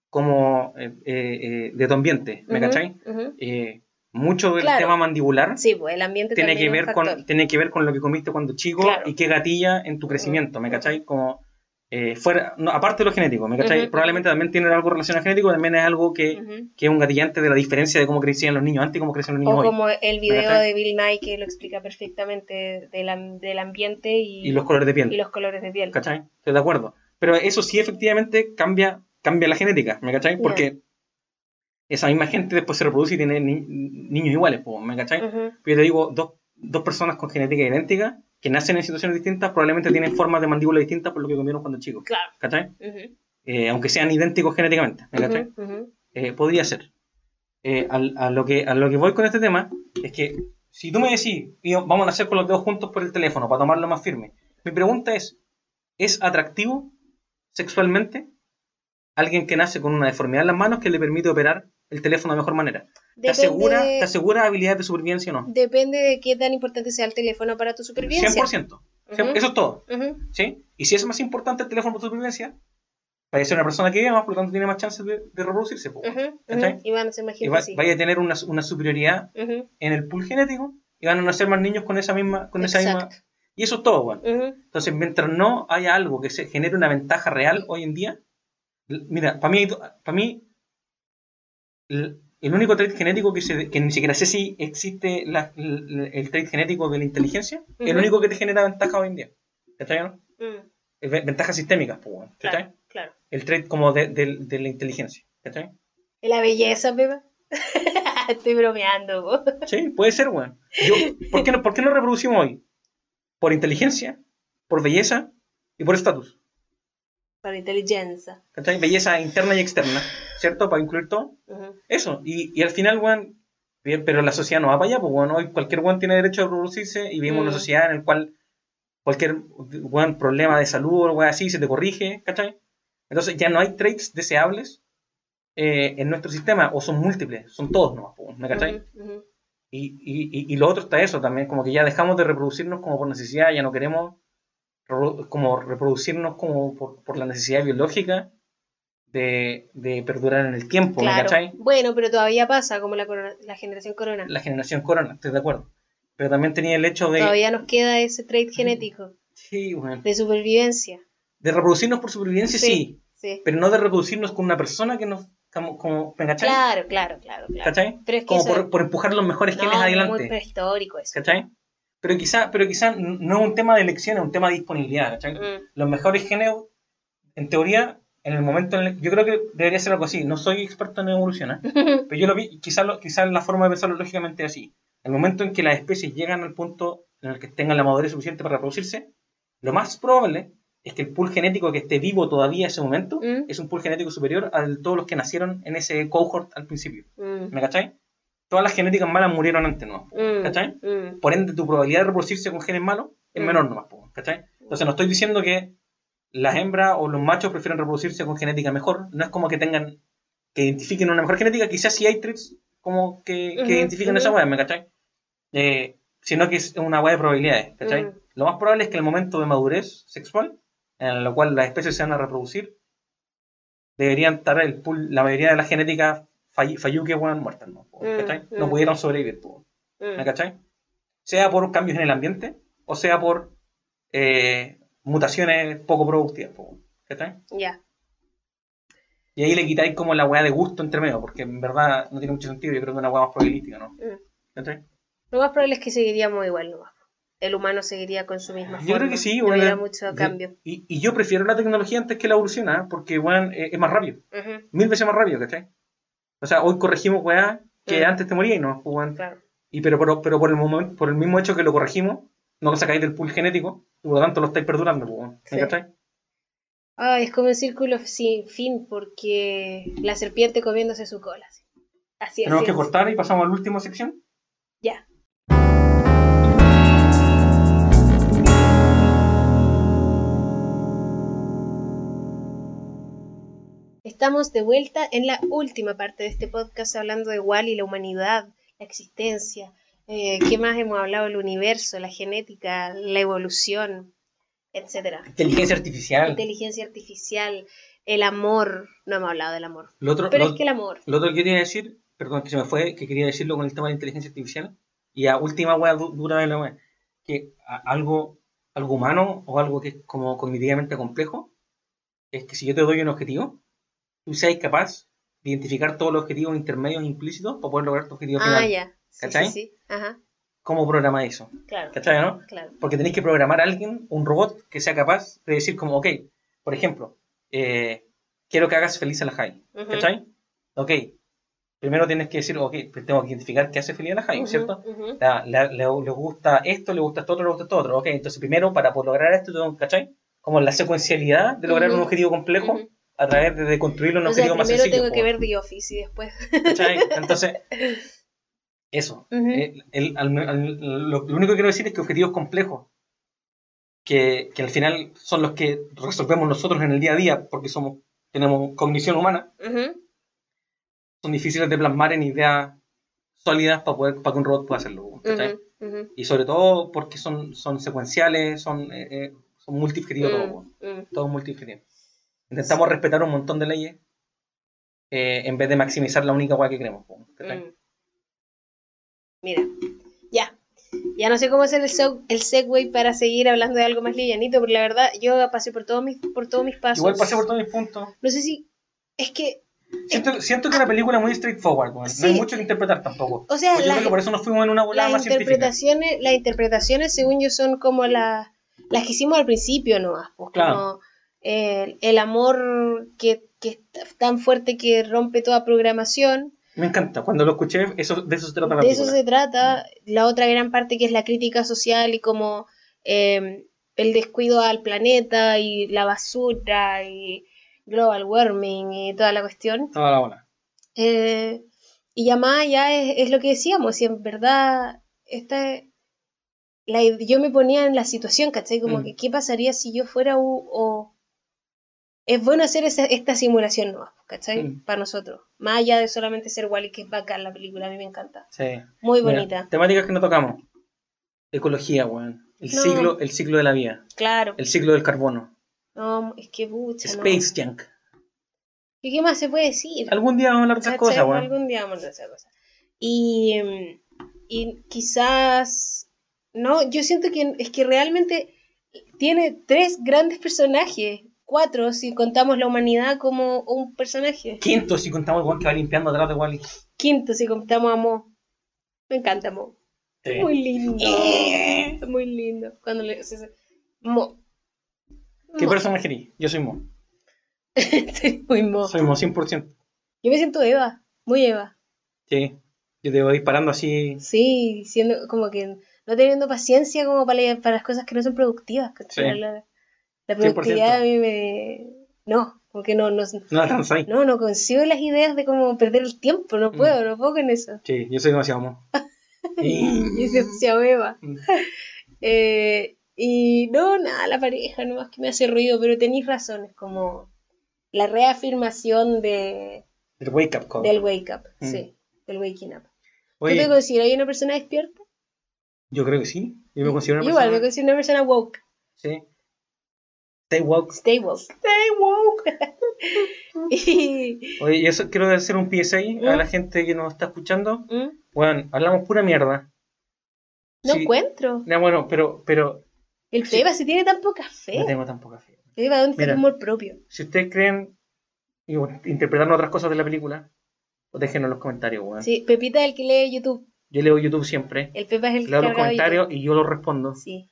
como eh, eh, eh, de tu ambiente, ¿me ujú. Eh, mucho del Claro. tema mandibular Sí, pues el ambiente tiene que ver con tiene que ver con lo que comiste cuando chico Claro. y qué gatilla en tu crecimiento, ¿me cachai? Como eh, fuera, no, aparte de lo genético, ¿me cachai? Ujú. Probablemente también tiene algo relacionado genético, también es algo que, Ujú. que es un gatillante de la diferencia de cómo crecían los niños antes y cómo crecen los niños O hoy. como el video de Bill Nye que lo explica perfectamente del, del ambiente y, Y los colores de piel. y los colores de piel. ¿Cachai? Estoy de acuerdo. Pero eso sí efectivamente cambia, cambia la genética, ¿me cachai? Porque esa misma gente después se reproduce y tiene ni- niños iguales, ¿me cachai? Ujú, Pero yo te digo, dos, dos personas con genética idéntica que nacen en situaciones distintas probablemente tienen formas de mandíbula distintas por lo que comieron cuando chicos, Claro. ¿cachai? Eh, aunque sean idénticos genéticamente, ¿me cachai? Eh, podría ser. Eh, a, lo que, a lo que voy con este tema es que si tú me decís, "Tío, vamos a nacer con los dedos juntos por el teléfono para tomarlo más firme, mi pregunta es, ¿es atractivo sexualmente alguien que nace con una deformidad en las manos que le permite operar el teléfono de mejor manera? ¿Te asegura, ¿Te asegura habilidades de supervivencia o no? Depende de qué tan importante sea el teléfono para tu supervivencia. 100%. Ujú. Eso es todo. Ujú, ¿sí? Y si es más importante el teléfono para tu supervivencia, vaya a ser una persona que vive más, por lo tanto tiene más chances de, de reproducirse. ¿Cachai? ujú. Y van a ser más gente va- así. vaya a tener una, una superioridad en el pool genético y van a nacer más niños con esa misma, con esa misma. Y eso es todo, ujú. Entonces, mientras no haya algo que se genere una ventaja real hoy en día, mira, para mí, para mí, el, el único trait genético que, se, que ni siquiera sé si existe la- el, el trait genético de la inteligencia, el Ujú. único que te genera ventaja hoy en día. ¿Cachai? no? Ve- Ventajas sistémicas, pues, weón. ¿Cachai? Claro, claro. El trait como de, de- de la inteligencia. ¿Cachai? ¿Y la belleza, Pepa? Estoy bromeando. po. Sí, puede ser, weón. ¿por, qué no, ¿Por qué no reproducimos hoy? Por inteligencia, por belleza y por estatus. Para inteligencia. ¿Cachai? Belleza interna y externa, ¿cierto? Para incluir todo. Ujú, Eso. Y, y al final, weón, bien, pero la sociedad no va para allá, pues, weón. Hoy cualquier weón tiene derecho a reproducirse y vivimos en una Mm. sociedad en la cual cualquier weón, problema de salud o weón así se te corrige, ¿cachai? Entonces ya no hay traits deseables eh, en nuestro sistema, o son múltiples, son todos nomás, pues, ¿me cachai? ujú, ujú. Y, y, y- lo otro está eso también, como que ya dejamos de reproducirnos como por necesidad, ya no queremos como reproducirnos como por, por la necesidad biológica de, de perdurar en el tiempo, ¿me Claro. cachai? Bueno, pero todavía pasa, como la, corona- la generación corona. La generación corona, estoy de acuerdo. Pero también tenía el hecho de... Todavía nos queda ese trait genético Sí, bueno. de supervivencia. De reproducirnos por supervivencia, sí. Sí. Pero no de reproducirnos con una persona que nos... Como, como, ¿me cachai? Claro, claro, claro, claro. ¿Cachai? Pero es que Como eso- por, por empujar los mejores No, genes es adelante. muy prehistórico eso. ¿Cachai? Pero quizá, pero quizá no es un tema de elección, es un tema de disponibilidad. Mm, Los mejores genes, en teoría, en el momento en el yo creo que debería ser algo así. No soy experto en evolución, ¿eh? pero yo lo vi, quizás lo, quizás la forma de pensarlo lógicamente es así. El momento en que las especies llegan al punto en el que tengan la madurez suficiente para reproducirse, lo más probable es que el pool genético que esté vivo todavía en ese momento Mm. es un pool genético superior a todos los que nacieron en ese cohort al principio. mm, ¿Me cachai? Todas las genéticas malas murieron antes, ¿no? mm, ¿Cachai? mm. por ende tu probabilidad de reproducirse con genes malos es Mm. menor nomás, po, ¿cachai? Entonces no estoy diciendo que las hembras o los machos prefieren reproducirse con genética mejor, no es como que tengan, que identifiquen una mejor genética, quizás sí hay traits como que, identifiquen esa weá, ¿me cachai? Eh, sino que es una weá de probabilidades, ¿cachai? Lo más probable es que el momento de madurez sexual, en el cual las especies se van a reproducir, deberían estar el pool, la mayoría de las genéticas fall- falluque weón muertas, ¿no? Mm, ¿cachai? No mm. pudieron sobrevivir. Mm. ¿Me cachai? Sea por cambios en el ambiente o sea por eh, mutaciones poco productivas. po, ¿Cachai? Ya. Y ahí le quitáis como la weá de gusto entre medio, porque en verdad no tiene mucho sentido. Yo creo que es una weá más probabilística, ¿no? Mm. ¿Cachai? Lo más probable es que seguiríamos igual nomás. El humano seguiría con su misma forma. Yo creo que sí, No bueno, hubiera mucho cambio. Y, y yo prefiero la tecnología antes que la evolución, ¿ah? porque weón, eh, es más rápido. Ujú, Mil veces más rápido, ¿cachai? O sea, hoy corregimos weá que antes te moría y no, pues, weón. Claro. Y pero, pero, pero por, el momento, por el mismo hecho que lo corregimos, no lo sacáis del pool genético, y por lo tanto lo estáis perdurando, pues, weón. ¿Me Sí. Ay, es como un círculo sin fin porque la serpiente comiéndose su cola. Así, así. Tenemos así que cortar y pasamos a la última sección. Ya. Estamos de vuelta en la última parte de este podcast hablando de Wally, la humanidad, la existencia. Eh, ¿Qué más hemos hablado? El universo, la genética, la evolución, etcétera. Inteligencia artificial. Inteligencia artificial, el amor. No hemos hablado del amor. Lo otro, Pero lo, es que el amor. lo otro que quería decir, perdón que se me fue, que quería decirlo con el tema de la inteligencia artificial. Y a última du- dura de la wea. Que algo, algo humano o algo que es como cognitivamente complejo es que si yo te doy un objetivo, tú seas capaz de identificar todos los objetivos intermedios implícitos para poder lograr tu objetivo Ah, final. ya. Sí, ¿Cachai? sí, sí. Ajá, ¿Cómo programa eso? claro. ¿Cachai, no? Claro. Porque tenéis que programar a alguien, un robot, que sea capaz de decir como, ok, por ejemplo, eh, quiero que hagas feliz a la Jai. Ujú. ¿Cachai? Ok. Primero tienes que decir, ok, pues tengo que identificar qué hace feliz a la Jai, Ujú, ¿cierto? ujú. La- la- le, le gusta esto, le gusta esto otro, le gusta esto otro. Ok, entonces primero, para poder lograr esto, ¿cachai? Como la secuencialidad de lograr un objetivo complejo. A través de, de construirlo en un O sea, objetivo más primero tengo que ver The Office y después. ¿cachai? Entonces, eso. Ujú. Eh, el- al- al- lo, lo único que quiero decir es que objetivos complejos, que, que al final son los que resolvemos nosotros en el día a día, porque somos tenemos cognición humana, Ujú. son difíciles de plasmar en ideas sólidas para, poder, para que un robot pueda hacerlo. ¿cachai? Ujú, ujú. Y sobre todo porque son, son secuenciales, son, eh, eh, son multiobjetivos todo. Mm, mm. todo multiobjetivo. Intentamos respetar un montón de leyes eh, en vez de maximizar la única guay que queremos. Mm. Mira, ya. Ya no sé cómo hacer el, seg- el segue para seguir hablando de algo más livianito, porque la verdad yo pasé por todos mis, por todos mis pasos. Igual pasé por todos mis puntos. No sé si. Es que. Siento, siento que es una película muy straightforward, weón. no hay mucho que interpretar tampoco. O sea, Pues yo las, creo que por eso nos fuimos en una volada las más científica. interpretaciones, las interpretaciones, según yo, son como las, las que hicimos al principio nomás. Pues, Claro. Como el, el amor que, que es tan fuerte que rompe toda programación. Me encanta. Cuando lo escuché, eso, de eso se trata la De eso se trata. La otra gran parte que es la crítica social y como eh, el descuido al planeta y la basura y global warming y toda la cuestión. Toda la bola. Eh, y ya más allá es, es lo que decíamos, si en verdad esta, la, yo me ponía en la situación, ¿cachai? Como Mm. que qué pasaría si yo fuera u- o... Es bueno hacer esa- esta simulación nueva, ¿cachai? Mm. Para nosotros. Más allá de solamente ser Wally, que es bacán la película, a mí me encanta. Sí. Muy Mira, bonita. temáticas que no tocamos. Ecología, weón. El, No. ciclo, el ciclo de la vida. Claro. El ciclo del carbono. No, es que pucha, no. Space Junk. ¿Y qué más se puede decir? Algún día vamos a hablar de esas cosas, weón. Algún día vamos a hablar de esas cosas. Y, mm, y quizás, no, yo siento que es que realmente tiene tres grandes personajes, cuatro si contamos la humanidad como un personaje, Quinto, si contamos weón que va limpiando atrás de Wally. quinto si contamos a Mo. Me encanta Mo. Sí. Muy lindo. Eh. Muy lindo. Cuando le se- se- Mo. ¿Qué Mo. personaje eres? Yo soy Mo. Sí, muy Mo. Soy Mo 100%. Yo me siento Eva, muy Eva. Sí. Yo te voy disparando así. Sí, siendo como que no teniendo paciencia como para, la- para las cosas que no son productivas. Sí. La, la productividad a mí me... No, como que no, no, No no, no consigo las ideas de cómo perder el tiempo, no puedo, no puedo con eso. Sí, yo soy demasiado Mo. Y- Y se, se abeba. Mm. Eh, y no, nada, la pareja, no es que me hace ruido, pero tenéis razones, como la reafirmación de, El wake up call. del wake up, Mm. sí, del waking up. ¿Tú te consideras una persona despierta? yo creo que sí. Yo me considero una Igual, me considero una persona woke. Sí. Stay woke. Stay woke. Stay woke. y, Oye, y eso quiero hacer un PSA a ¿Mm? la gente que nos está escuchando. ¿Mm? Bueno, hablamos pura mierda. No Sí. encuentro. Ya, bueno, pero, pero El Sí. Peba se tiene tan poca fe. no tengo tan poca fe. Peba, ¿dónde está tu amor propio? Si ustedes creen y interpretaron otras cosas de la película, pues déjenlo en los comentarios, weón. Sí, Pepita es el que lee YouTube. Yo leo YouTube siempre, El Pepa es el que leo los comentarios YouTube. y yo los respondo. Sí.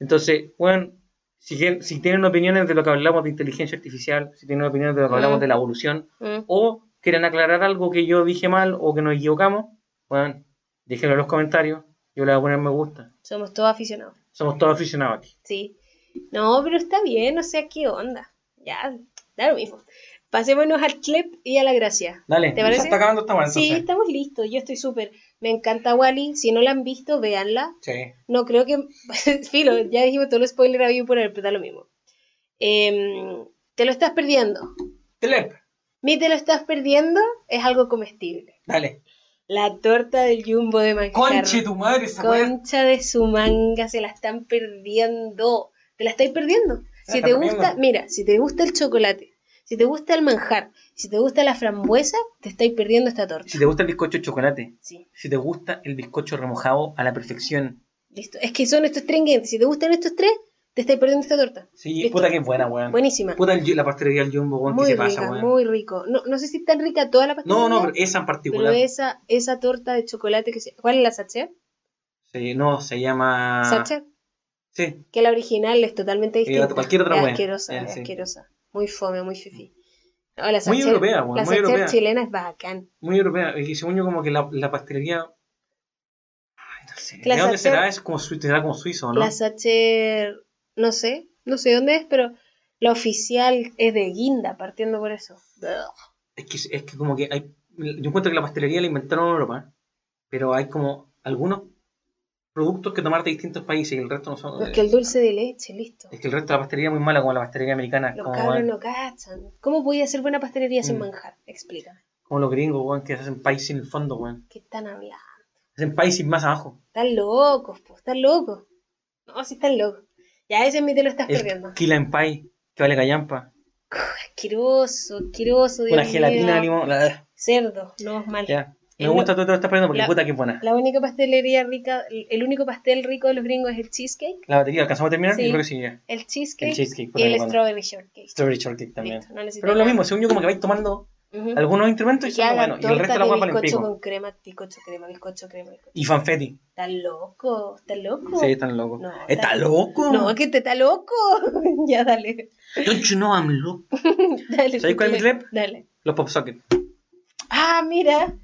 Entonces, bueno, si, si tienen opiniones de lo que hablamos de inteligencia artificial, si tienen opiniones de lo que hablamos Mm. de la evolución, Mm. o quieren aclarar algo que yo dije mal o que nos equivocamos, bueno, déjenlo en los comentarios. Yo le voy a poner me gusta. Somos todos aficionados. Somos todos aficionados aquí. Sí. No, pero está bien, o sea, ¿qué onda? Ya, da lo mismo. Pasémonos al clip y a la gracia. Dale, ¿Te parece? está acabando esta weá, Sí, estamos listos. Yo estoy súper. Me encanta Wally. Si no la han visto, véanla. Sí. No creo que. Filo, ya dijimos todo el spoiler había por él, pero da lo mismo. Em, te lo estás perdiendo. Telep, Mi te lo estás perdiendo es algo comestible. dale. La torta del jumbo de manjar. Conche tu madre, esa. Concha de su manga, se la están perdiendo. Te la estáis perdiendo. Si te gusta, mira, si te gusta el chocolate, si te gusta el manjar, si te gusta la frambuesa, te estáis perdiendo esta torta. Si te gusta el bizcocho de chocolate, Sí, si te gusta el bizcocho remojado a la perfección. listo. Es que son estos tres ingredientes. Si te gustan estos tres, te estáis perdiendo esta torta. Sí, Listo. puta que es buena, weón. Buenísima. Puta el- la pastelería del Jumbo, weón, ¿qué Muy se rica, pasa, weón? muy rico. No, no sé si es tan rica toda la pastelería. No, no, pero esa en pero particular. esa, esa torta de chocolate que se... ¿Cuál es la sachet? Sí, no, se llama. Sachet. Sí, Que la original es totalmente distinta. cualquier otra es asquerosa, es sí. asquerosa. Muy fome, muy fifi. No, la Muy europea, weón, La muy europea. chilena es bacán. muy europea. Y según yo, como que la, la pastelería. Ay, no sé. La ¿De dónde Sacher- será? Es como, será como suizo, ¿no? La sachet, no sé, no sé dónde es, pero la oficial es de guinda, partiendo por eso. Es que, es que como que hay. Yo encuentro que la pastelería la inventaron en Europa, pero hay como algunos productos que tomar de distintos países y el resto no son. Es que el dulce de leche, listo. Es que el resto de la pastelería es muy mala, como la pastelería americana. Los Como, cabros no cachan. ¿Cómo podía hacer buena pastelería sin Mm. manjar? Explícame. como los gringos, weón, que hacen país en el fondo, weón. ¿Qué están hablando? Hacen país sin más abajo. Están locos, pues, están locos. No, sí están locos. Ya ese mí te lo estás perdiendo. El Kila en Pie, que vale callampa. Asqueroso, asqueroso. Dios Una gelatina de limón. la- Cerdo, no es mal. Ya. Me El- gusta, te lo estás perdiendo porque la- puta que buena. La única pastelería rica, el único pastel rico de los gringos es el cheesecake. La batería, ¿alcanzamos a terminar? Sí. Yo creo que sí, ya. El cheesecake, El cheesecake, y el que strawberry shortcake. Strawberry shortcake también. Listo, no Pero es lo mismo, según yo como que vais tomando Ujú. algunos instrumentos y Que son lo hagan bueno. Y el resto de la guapa el pico. con crema, bizcocho crema, bizcocho crema, bizcocho. Y fanfetti. ¿Estás loco? ¿Estás loco? Sí, están locos. No, ¿Está está- loco? No, que te está loco. ya, dale. Don't you know I'm loco? dale ¿Sabes cuál es mi clip? Dale. Los pop sockets. Ah, mira.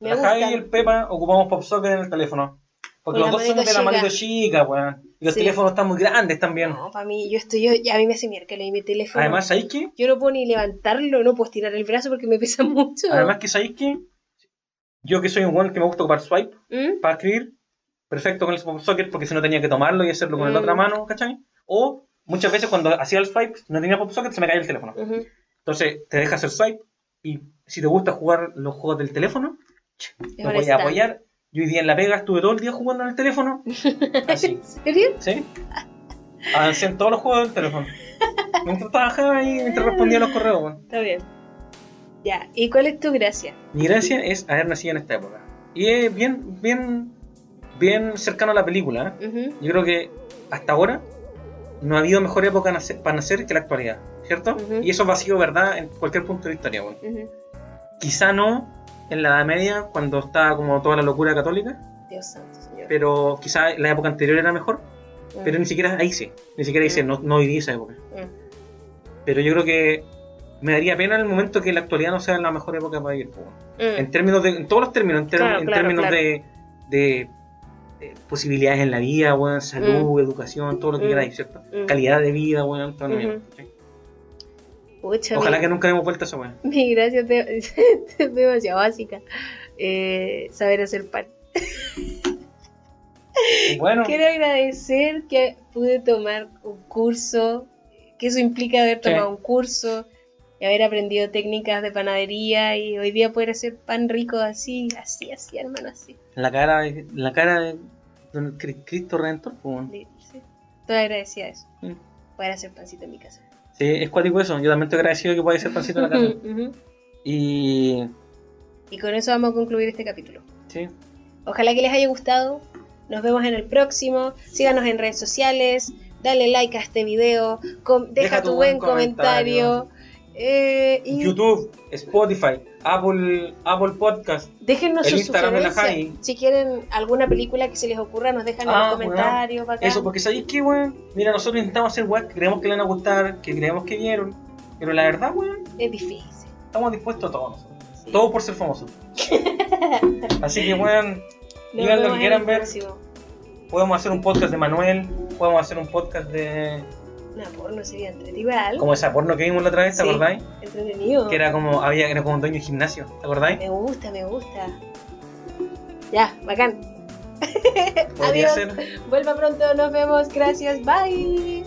Me La Javi y el Pepa ocupamos pop socket en el teléfono. Porque los dos somos de la manito chica, weón. Y los Sí. teléfonos están muy grandes también. No, para mí, yo estoy, yo, a mí me hace miércoles y mi teléfono. Además, ¿sabéis qué? yo no puedo ni levantarlo, no puedo estirar el brazo porque me pesa mucho. Además que ¿sabéis qué? Yo que soy un weón que me gusta ocupar swipe ¿Mm? para escribir, perfecto con el pop socket porque si no tenía que tomarlo y hacerlo con Mm. la otra mano, ¿cachai? O muchas veces cuando hacía el swipe, no tenía pop socket, se me caía el teléfono. Entonces te dejas hacer swipe y si te gusta jugar los juegos del teléfono, lo voy a apoyar. Yo hoy día en La Vega estuve todo el día jugando en el teléfono. Así, ¿En serio? ¿sí? Avancé en todos los juegos del teléfono. Mientras trabajaba y mientras respondía los correos, weón. Está bien. Ya, ¿y cuál es tu gracia? Mi gracia es haber nacido en esta época. Y es bien, bien, bien cercano a la película. ¿eh? Yo creo que hasta ahora no ha habido mejor época para nacer que la actualidad, ¿cierto? Y eso ha sido verdad en cualquier punto de la historia. ujú. Quizá no en la Edad Media, cuando estaba como toda la locura católica, Dios santo, señor. pero quizá la época anterior era mejor, Mm, pero ni siquiera ahí sí, ni siquiera dice, no, no viví esa época. mm. Pero yo creo que me daría pena en el momento que la actualidad no sea la mejor época para vivir. Mm. En términos de, en todos los términos, en, Claro, en claro, términos claro. de, de- de posibilidades en la vida, weón, salud, educación, todo lo que Mm. queráis, ¿cierto? Mm. Calidad de vida, la Ujú. mierda, ¿sí? Pucha, Ojalá mi- que nunca demos vuelta a esa weón. Mi gracia es, de- es demasiado básica. Eh, saber hacer pan. Bueno, Quiero agradecer que pude tomar un curso, que eso implica haber Sí. tomado un curso y haber aprendido técnicas de panadería y hoy día poder hacer pan rico así, así, así, hermano, así. la cara, de- la cara de Cristo Redentor, weón. Sí, sí. Estoy agradecida de eso. Poder hacer pancito en mi casa. Sí, es cuático eso. Yo también estoy agradecido de que podáis hacer pancito en la casa. Y. Y con eso vamos a concluir este capítulo. Sí. Ojalá que les haya gustado. Nos vemos en el próximo. Síganos en redes sociales. Dale like a este video. com- deja, tu buen comentario. Eh, y YouTube, Spotify, Apple, Apple Podcast. déjennos el sus Instagram de la sugerencias. Si quieren alguna película que se les ocurra, nos dejan en Ah, los comentarios. bacán. Eso, porque sabéis que, weón. Mira, nosotros intentamos hacer weón que creemos que le van a gustar, que creemos que vieron. Pero la verdad, weón, Es difícil. estamos dispuestos a todo nosotros. Sí. Todo por ser famosos. Así que, weón, digan lo que quieran ver. próximo. podemos hacer un podcast de Manuel, podemos hacer un podcast de, Una porno sería entretenido igual. Como esa porno que vimos la otra vez, ¿te Sí. acordáis? Entretenido. Que era como, había, era como un dueño de gimnasio, ¿te acordáis? Me gusta, me gusta. Ya, bacán. Adiós. ser. Vuelva pronto, nos vemos. Gracias, bye.